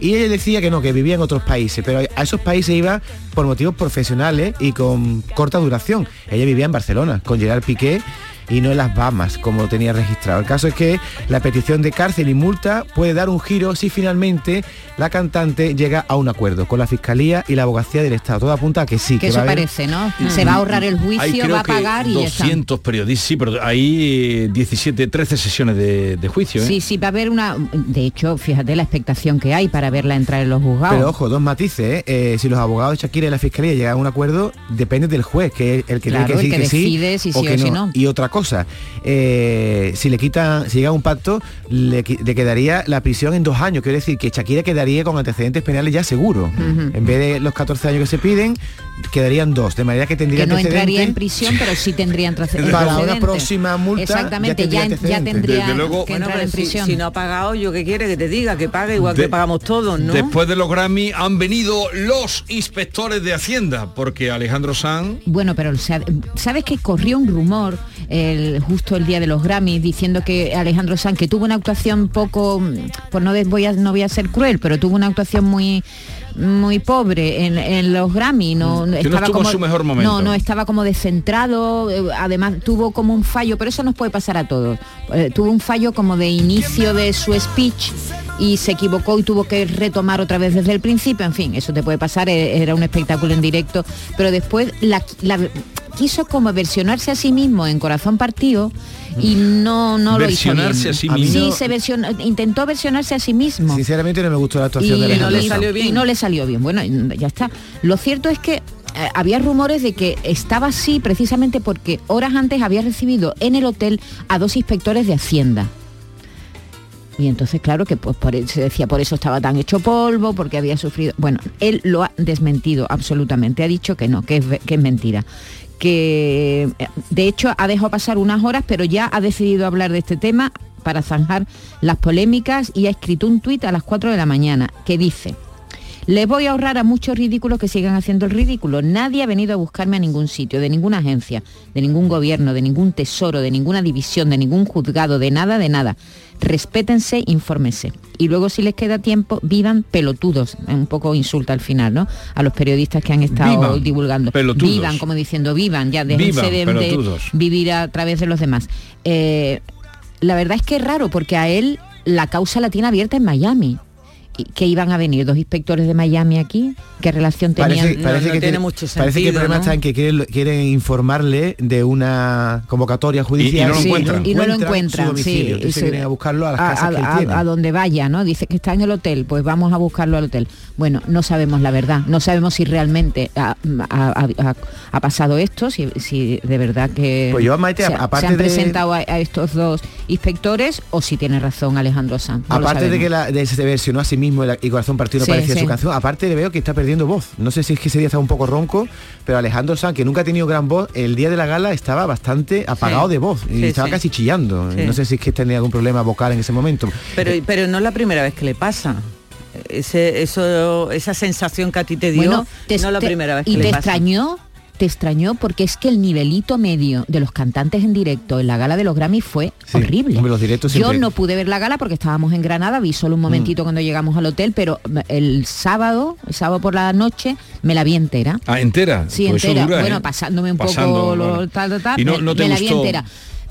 y ella decía que no, que vivía en otros países, pero a esos países iba por motivos profesionales y con corta duración. Ella vivía en Barcelona con Gerard Piqué y no en las Bahamas, como lo tenía registrado. El caso es que la petición de cárcel y multa puede dar un giro si finalmente la cantante llega a un acuerdo con la Fiscalía y la Abogacía del Estado. Todo apunta a que sí, Que que eso va a haber- parece, ¿no? Se va a ahorrar el Hay juicio, creo va a que pagar y está. 200 periodistas, sí, pero hay eh, 17, 13 sesiones de, de juicio, ¿eh? Sí, sí, va a haber una... De hecho, fíjate la expectación que hay para verla entrar en los juzgados. Pero ojo, dos matices. ¿eh? Eh, si los abogados de Shakira y la Fiscalía llegan a un acuerdo, depende del juez, que es el que Claro, tiene que decir que que decide sí si o sí que o si no. no. Y otra cosa, eh, si le quitan, si llega a un pacto, le, quedaría la prisión en dos años. Quiere decir que Shakira quedaría con antecedentes penales ya seguro. En vez de los 14 años que se piden, quedarían dos. De manera que tendría que no entraría en prisión, pero sí tendría antecedentes. Para una próxima multa, Exactamente, ya ya, tendría ya tendría Desde luego- que entrar en si, prisión. si no ha pagado, yo qué quiere que te diga, que pague igual De- que pagamos todos, ¿no? Después de los Grammy han venido los inspectores de Hacienda, porque Alejandro Sanz Bueno, pero sabes que corrió un rumor el, justo el día de los Grammys diciendo que Alejandro Sanz que tuvo una actuación poco, pues no voy a no voy a ser cruel, pero tuvo una actuación muy muy pobre en, en los Grammy, no, Mm. no estaba en como su mejor momento. No, no estaba como descentrado, eh, además tuvo como un fallo, pero eso nos puede pasar a todos. Eh, tuvo un fallo como de inicio de su speech y se equivocó y tuvo que retomar otra vez desde el principio, en fin, eso te puede pasar, eh, era un espectáculo en directo, pero después la, la- quiso como versionarse a sí mismo en Corazón Partido y no, no lo hizo bien. Versionarse a sí mismo. no- Sí, se versionó- intentó versionarse a sí mismo. Sinceramente no me gustó la actuación Y, de Alejandro y- Sanz. y no le salió bien. Bueno, ya está. Lo cierto es que eh, había rumores de que estaba así precisamente porque horas antes había recibido en el hotel a dos inspectores de Hacienda. Y entonces, claro, que pues por eso, se decía, por eso estaba tan hecho polvo, porque había sufrido. Bueno, él lo ha desmentido absolutamente, ha dicho que no, que es, que es mentira. Que eh, de hecho ha dejado pasar unas horas, pero ya ha decidido hablar de este tema para zanjar las polémicas y ha escrito un tuit a las 4 de la mañana que dice. Les voy a ahorrar a muchos ridículos que sigan haciendo el ridículo. Nadie ha venido a buscarme a ningún sitio, de ninguna agencia, de ningún gobierno, de ningún tesoro, de ninguna división, de ningún juzgado, de nada, de nada. Respétense, infórmense. Y luego si les queda tiempo, vivan pelotudos. Un poco insulta al final, ¿no? A los periodistas que han estado Vivan divulgando. pelotudos. Vivan, como diciendo, vivan, ya déjense Vivan de, vivir a través de los demás. Eh, la verdad es que es raro porque a él la causa la tiene abierta en Miami. ¿Y ¿Que iban a venir dos inspectores de Miami aquí? ¿Qué relación tenían? Parece, parece que tiene- Parece que el problema está en que quieren, quieren informarle de una convocatoria judicial no lo Sí, encuentran. y no lo encuentran, sí, Entonces y se- vienen a buscarlo a las a, casas que él a- tiene. a donde vaya, ¿no? Dice que está en el hotel, pues vamos a buscarlo al hotel. Bueno, no sabemos la verdad, no sabemos si realmente ha, ha- ha- ha pasado esto, si, si de verdad que Pues yo, Maite, se, aparte se han de- presentado a, a estos dos inspectores o si tiene razón Alejandro Sanz. no Aparte de que la, de, se versionó a sí mismo el- y corazón partido no Sí, parecía sí. su canción. Aparte le veo que está perdiendo voz. No sé si es que ese día estaba un poco ronco, pero Alejandro Sanz, que nunca ha tenido gran voz, el día de la gala estaba bastante apagado Sí. de voz y Sí, estaba sí. casi chillando. Sí. No sé si es que tenía algún problema vocal en ese momento. Pero, pero no es la primera vez que le pasa. Ese, eso, esa sensación que a ti te dio, Bueno, te- no es la te- primera vez que y le te pasa. extrañó te extrañó porque es que el nivelito medio de los cantantes en directo en la gala de los Grammy fue Sí, horrible. hombre, los directos Yo siempre- no pude ver la gala porque estábamos en Granada, vi solo un momentito cuando llegamos al hotel, pero el sábado, el sábado por la noche, me la vi entera. Ah, entera. Sí, Pues entera. dura, bueno, ¿eh? pasándome un Pasando, poco lo, tal, tal, tal, ¿Y no- me, no te me la vi entera.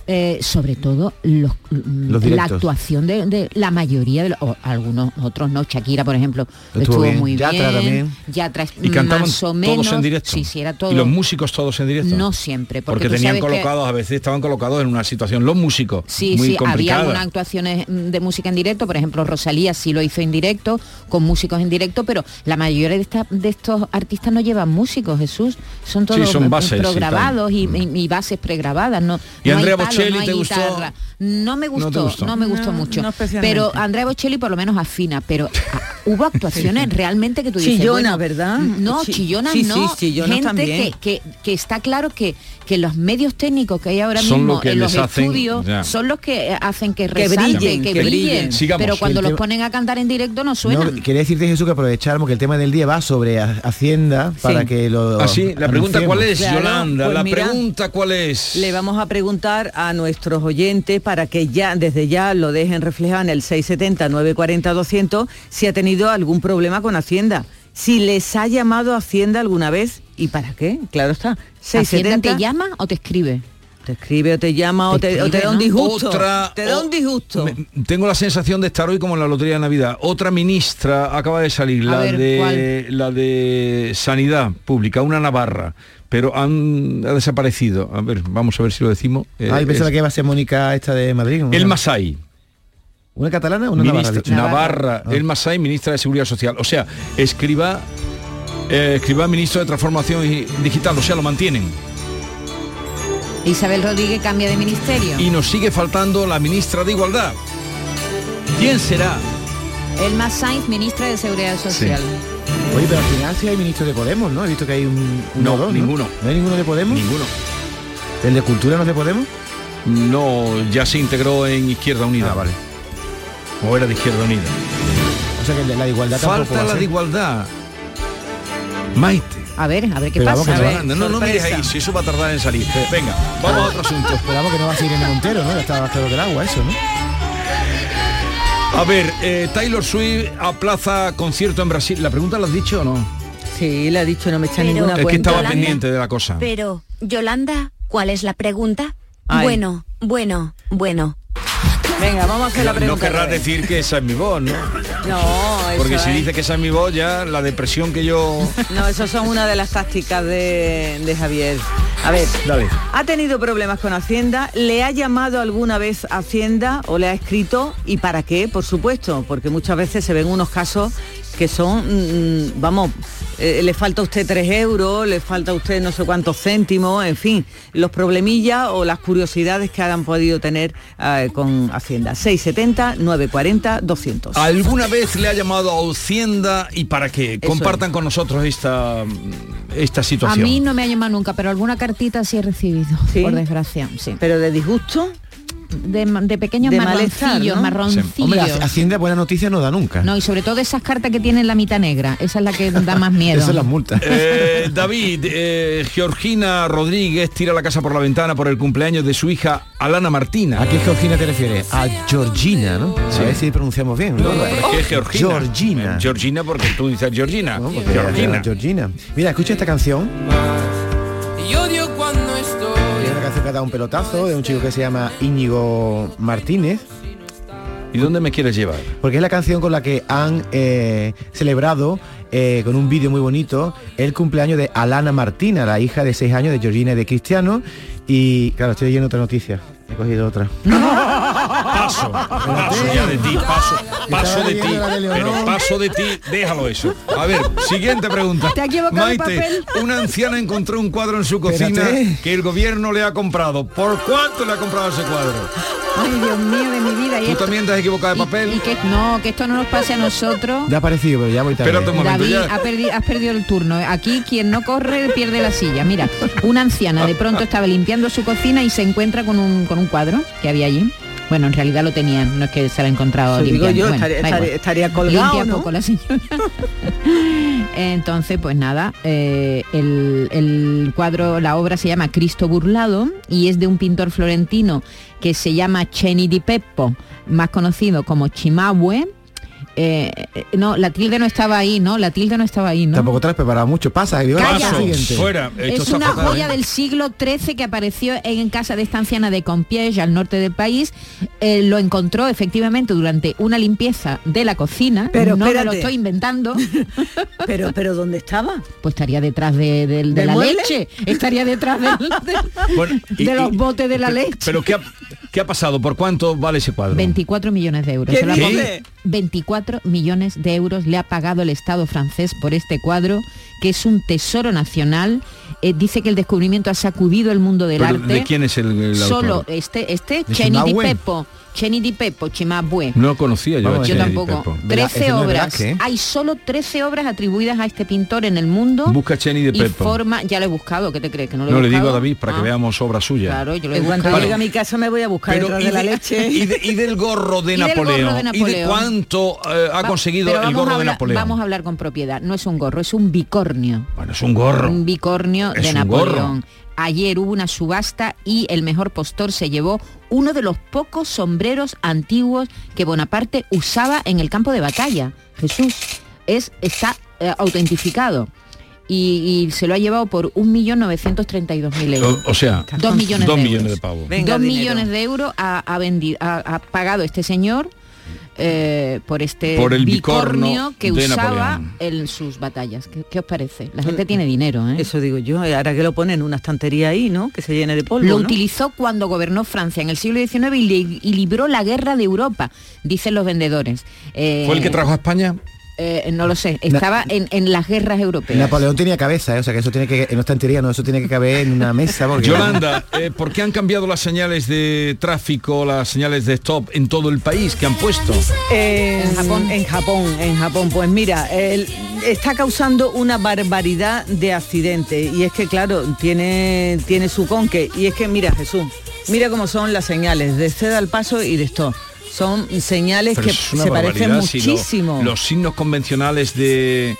Eh, sobre todo los, mm, Los la actuación de, de la mayoría de los, o algunos otros no Shakira por ejemplo Estuvo estuvo, bien. muy Yatra bien. también. Yatra Y cantaban más o menos todos en directo. sí sí era todo Y los músicos todos en directo. no siempre porque, Porque, tenían que- colocados, a veces estaban colocados en una situación, los músicos, Sí, muy sí, había algunas actuaciones mm, de música en directo, por ejemplo, Rosalía sí lo hizo en directo, con músicos en directo, pero la mayoría de, esta- de estos artistas no llevan músicos, Jesús, son todos son eh, bases, sí, pregrabados y, y- y bases pregrabadas, no, ¿Y no Andrea Bocelli no hay te gustó? guitarra. No me ¿No te gustó, no, me gustó No, mucho. no pero Andrea Bocelli por lo menos afina, pero ah, hubo actuaciones realmente que tú dices, Chillona, bueno, ¿verdad? No, Chi- chillonas sí, no, sí, chillonas gente también. que, que, que está claro que, que los medios técnicos que hay ahora Son mismo lo que en los hacen- estudios ya. son los que eh, hacen que Que resalte, brillen, que, que brillen. brillen. Sigamos. Pero cuando los ponen a cantar en directo no suenan. quería decirte Jesús que aprovecháramos que el tema del día va sobre ha- Hacienda para que lo Así, Ah, la pregunta cuál es, Claro, Yolanda, pues la mira, pregunta cuál es. Le vamos a preguntar a nuestros oyentes para que ya desde ya lo dejen reflejado en el 670 940 200 si ha tenido algún problema con Hacienda. Si les ha llamado Hacienda alguna vez y para qué, claro está. ¿Hacienda 670 te llama o te escribe? te escribe o te llama o Te o da un disgusto. Otra- te da o- un disgusto. Me- tengo la sensación de estar hoy como en la lotería de Navidad. Otra ministra acaba de salir, A la ver, de la de Sanidad Pública, una navarra, pero han ha desaparecido. A ver, vamos a ver si lo decimos. Eh, Ay, pensaba es que iba a ser Mónica esta de Madrid. una- el Masai. ¿Una catalana o una navarra? Ministra-? Navarra, Ah. el Masai, ministra de Seguridad Social. O sea, escriba, eh, escriba ministro de Transformación y- Digital, o sea, lo mantienen. Isabel Rodríguez cambia de ministerio. Y nos sigue faltando la ministra de Igualdad. ¿Quién será? Elma Sainz, ministra de Seguridad Social. Oye, pero al final sí hay ministros de Podemos, ¿no? He visto que hay un, uno No, o dos, ninguno. ¿No hay ninguno de Podemos? Ninguno. ¿El de Cultura no es de Podemos? No, ya se integró en Izquierda Unida. Ah, vale. O era de Izquierda Unida. O sea que la de igualdad Falta a la de igualdad. Maite. A ver, a ver qué Pero vamos, pasa. no ver. No, no, no mires ahí, si eso va a tardar en salir. Venga, vamos a otro asunto. Esperamos que no va a ser Irene Montero, ¿no? Ya estaba más claro que el agua eso, ¿no? A ver, eh, Taylor Swift aplaza concierto en Brasil. ¿La pregunta la has dicho o no? Sí, le ha dicho, no me echa Pero- ninguna Es que cuenta. estaba Yolanda, pendiente de la cosa. Pero, Yolanda, ¿cuál es la pregunta? Ay. Bueno, bueno, bueno. Venga, vamos a hacer la No pregunta. querrás otra vez. decir que esa es mi voz, ¿no? No, eso Porque si es- dice que esa es mi voz, ya la depresión que yo... No, eso son una de las tácticas de, de Javier. A ver, Dale. ¿ha tenido problemas con Hacienda? ¿Le ha llamado alguna vez Hacienda o le ha escrito? ¿Y para qué? Por supuesto, porque muchas veces se ven unos casos que son, mm, vamos, eh, le falta a usted tres euros, le falta a usted no sé cuántos céntimos, en fin, los problemillas o las curiosidades que hayan podido tener eh, con Hacienda. 670 940 200. ¿Alguna vez le ha llamado a Hacienda y para qué? Eso Compartan con nosotros esta, esta A situación. mí no me ha llamado nunca, pero alguna cartita sí he recibido, ¿Sí? por desgracia. Sí. Pero de disgusto, De, de pequeños De malestar, marroncillos, ¿no? marroncillos. Hombre, Hacienda buena noticia no da nunca. No, y sobre todo esas cartas que tienen la mitad negra. Esa es la que da más miedo. Esas son las multas. Eh, David, eh, Georgina Rodríguez tira la casa por la ventana por el cumpleaños de su hija Alana Martina. ¿A qué Georgina te refieres? A Georgina, ¿no? A ver si pronunciamos bien. No, no, pero es que es Georgina. Georgina. Eh, Georgina porque tú dices Georgina. Georgina. Georgina. Mira, escucha esta canción. Ha dado un pelotazo de un chico que se llama Íñigo Martínez. ¿Y dónde me quieres llevar? Porque es la canción con la que han eh, celebrado eh, con un vídeo muy bonito el cumpleaños de Alana Martina, la hija de 6 años de Georgina y de Cristiano. Y claro, estoy leyendo otra noticia. He cogido otra. Paso, paso ya de ti, paso, paso de ti, pero paso de ti, déjalo eso. A ver, siguiente pregunta. Te ha equivocado el Maite, papel. una anciana encontró un cuadro en su cocina Espérate. que el gobierno le ha comprado. ¿Por cuánto le ha comprado ese cuadro? Ay, Dios mío de mi vida. David, ¿Tú también te has equivocado de papel? y que no, que esto no nos pase a nosotros. Ya ha aparecido, pero ya voy tarde. Espérate un momento David, ya. ha perdi- has perdido el turno. Aquí quien no corre pierde la silla. Mira, una anciana de pronto estaba limpiando su cocina y se encuentra con un, con un cuadro que había allí. Bueno, en realidad lo tenían, no es que se lo ha encontrado digo limpiando. yo, Bueno, estaría- estaría- estaría colgado, Limpia ¿no? poco la señora. Entonces, pues nada, eh, el, el cuadro, la obra se llama Cristo burlado y es de un pintor florentino que se llama Cheni di Peppo, más conocido como Chimahue. Eh, eh, no, la tilde no estaba ahí, ¿no? La tilde no estaba ahí, ¿no? Tampoco te has preparado mucho. Pasa, Calla. Fuera. Es una fatal, joya ¿eh? del siglo XIII que apareció en casa de esta anciana de Compiègne, al norte del país. Eh, lo encontró efectivamente durante una limpieza de la cocina. Pero no me lo estoy inventando. pero, pero ¿dónde estaba? Pues estaría detrás de, de- de ¿Del la mueble? leche. Estaría detrás de, Bueno, y- de los y- botes de la leche. Pero ¿qué ha, qué ha pasado? ¿Por cuánto vale ese cuadro? 24 millones de euros. ¿Qué Se lo ha dice? pagado- 24 millones de euros le ha pagado el Estado francés por este cuadro, que es un tesoro nacional. Eh, dice que el descubrimiento ha sacudido el mundo del Pero, arte. ¿De quién es el, el Solo este, este ¿De Cheni di? Peppo, Cheni di Peppo, Chimahue. No conocía yo. a Yo tampoco. Peppo. 13 obras. Hay solo 13 obras atribuidas a este pintor en el mundo. Busca Cheni de y Peppo. forma, ya lo he buscado, ¿qué te crees? Que no lo he No le digo a? David para que Ah, veamos obra suya. Claro, yo lo he En cuanto buscado. llegue a mi casa me voy a buscar Pero, detrás ¿y de la de- leche. Y, de- y del gorro de Y del gorro Napoleón. de ¿Y de cuánto eh, ha Va- conseguido el vamos a gorro de hablar- Napoleón? Vamos a hablar con propiedad. No es un gorro, es un bicornio. Bueno, es un gorro. Un bicornio Es de un Napoleón. gorro. Ayer hubo una subasta y el mejor postor se llevó uno de los pocos sombreros antiguos que Bonaparte usaba en el campo de batalla. Jesús es está eh, autentificado y, y se lo ha llevado por 1.932.000 euros. O, o sea, Dos millones dos de millones euros. de pavos. Venga, Dos dinero. millones de euros ha, ha vendido, ha, ha pagado este señor eh, por este Por el bicornio bicorno que usaba Napoleón. en sus batallas. ¿Qué, qué os parece? La gente tiene dinero, ¿eh? Eso digo yo, ahora que lo ponen en una estantería ahí, ¿no? Que se llene de polvo. Lo ¿no? utilizó cuando gobernó Francia en el siglo XIX y, li- y libró la guerra de Europa, dicen los vendedores. Eh, ¿Fue el que trajo a España? Eh, no lo sé, estaba en, en las guerras europeas. Napoleón tenía cabeza, ¿eh? o sea que eso tiene que, en una estantería, no, eso tiene que caber en una mesa. Porque Yolanda, eh, ¿por qué han cambiado las señales de tráfico, las señales de stop en todo el país que han puesto? en Japón. En Japón, en Japón. Pues mira, el- está causando una barbaridad de accidentes. Y es que, claro, tiene, tiene su conque. Y es que, mira, Jesús, mira cómo son las señales de ceda al paso y de stop. Son señales Pero que se parecen barbaridad, si lo- muchísimo. los signos convencionales de,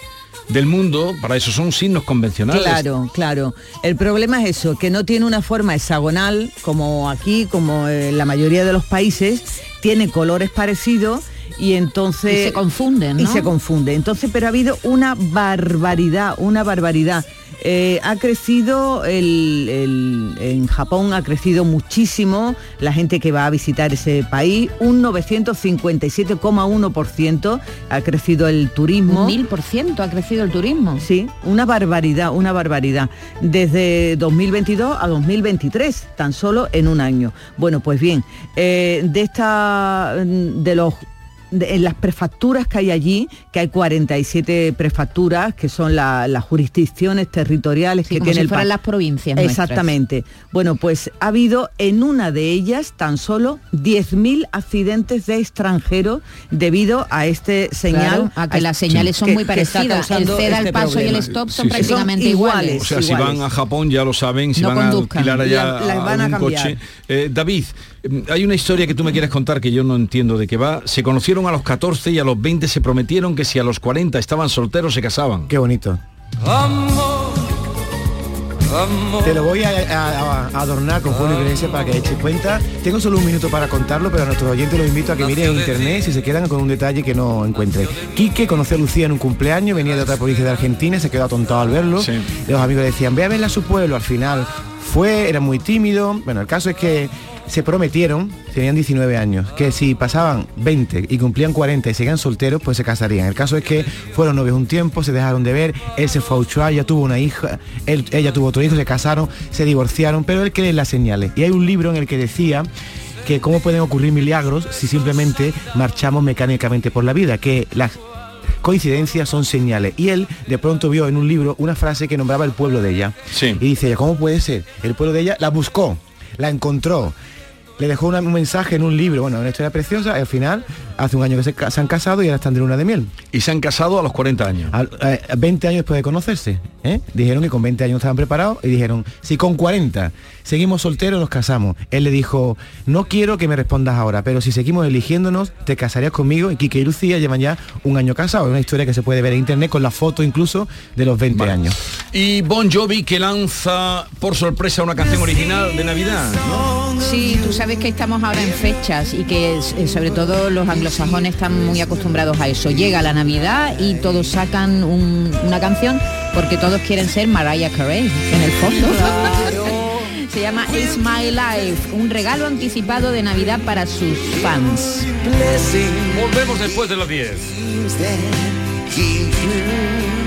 del mundo, para eso son signos convencionales. Claro, claro. El problema es eso, que no tiene una forma hexagonal, como aquí, como en la mayoría de los países, tiene colores parecidos y entonces... Y se confunden, Y ¿no? se confunde. Entonces, pero ha habido una barbaridad, una barbaridad. Eh, ha crecido el, el- en Japón ha crecido muchísimo la gente que va a visitar ese país un 957,1% ha crecido el turismo Un mil por ciento ha crecido el turismo. Sí, una barbaridad, una barbaridad. Desde 2022 a 2023, tan solo en un año. Bueno, pues bien, eh, de esta, de los de- en las prefecturas que hay allí, que hay 47 prefecturas, que son la- las jurisdicciones territoriales Sí, que como tiene si el las provincias nuestras. Exactamente. Bueno, pues ha habido en una de ellas tan solo 10.000 accidentes de extranjeros debido a este señal. Claro, a que las señales son muy que parecidas. El ceda al este paso y el stop son Sí, sí. prácticamente Son iguales. iguales. O sea, si van a Japón ya lo saben, si No van conduzcan. a alquilar allá La- las van a cambiar. coche. Eh, David, hay una historia que tú me quieres contar que yo no entiendo de qué va. Se conocieron a los 14 y a los 20 se prometieron que si a los 40 estaban solteros se casaban. Qué bonito. Te lo voy a, a- a adornar con Julio Iglesias para que eches cuenta. Tengo solo un minuto para contarlo, pero a nuestros oyentes los invito a que miren en internet si se quedan con un detalle que no encuentren. Quique conoció a Lucía en un cumpleaños, venía de otra provincia de Argentina, se quedó atontado al verlo. Los amigos le decían, ve a verla a su pueblo. Al final fue, era muy tímido. Bueno, el caso es que se prometieron, tenían 19 años, que si pasaban 20 y cumplían 40 y seguían solteros, pues se casarían. El caso es que fueron novios un tiempo, se dejaron de ver, él se fue a Ushuaia, ella tuvo una hija, él- ella tuvo otro hijo, se casaron, se divorciaron, pero él cree en las señales. Y hay un libro en el que decía que cómo pueden ocurrir milagros si simplemente marchamos mecánicamente por la vida, que las coincidencias son señales. Y él de pronto vio en un libro una frase que nombraba el pueblo de ella. Y dice ¿cómo puede ser? El pueblo de ella la buscó, la encontró. Le dejó una- un mensaje en un libro, bueno, una historia preciosa, y al final, hace un año que se, se han casado y ahora están de luna de miel. Y se han casado a los 40 años. Al- eh, 20 años después de conocerse, ¿eh? dijeron que con 20 años estaban preparados y dijeron, si con 40 seguimos solteros nos casamos. Él le dijo, no quiero que me respondas ahora, pero si seguimos eligiéndonos, te casarías conmigo. Y Kike y Lucía llevan ya un año casados. Es una historia que se puede ver en internet con la foto incluso de los 20 años. Y Bon Jovi que lanza por sorpresa una canción original de Navidad. ¿no? Sí, tú sabes que estamos ahora en fechas y que eh, sobre todo los anglosajones están muy acostumbrados a eso. Llega la Navidad y todos sacan un- una canción porque todos quieren ser Mariah Carey en el fondo. Se llama It's My Life, un regalo anticipado de Navidad para sus fans. Volvemos después de las 10. Keep you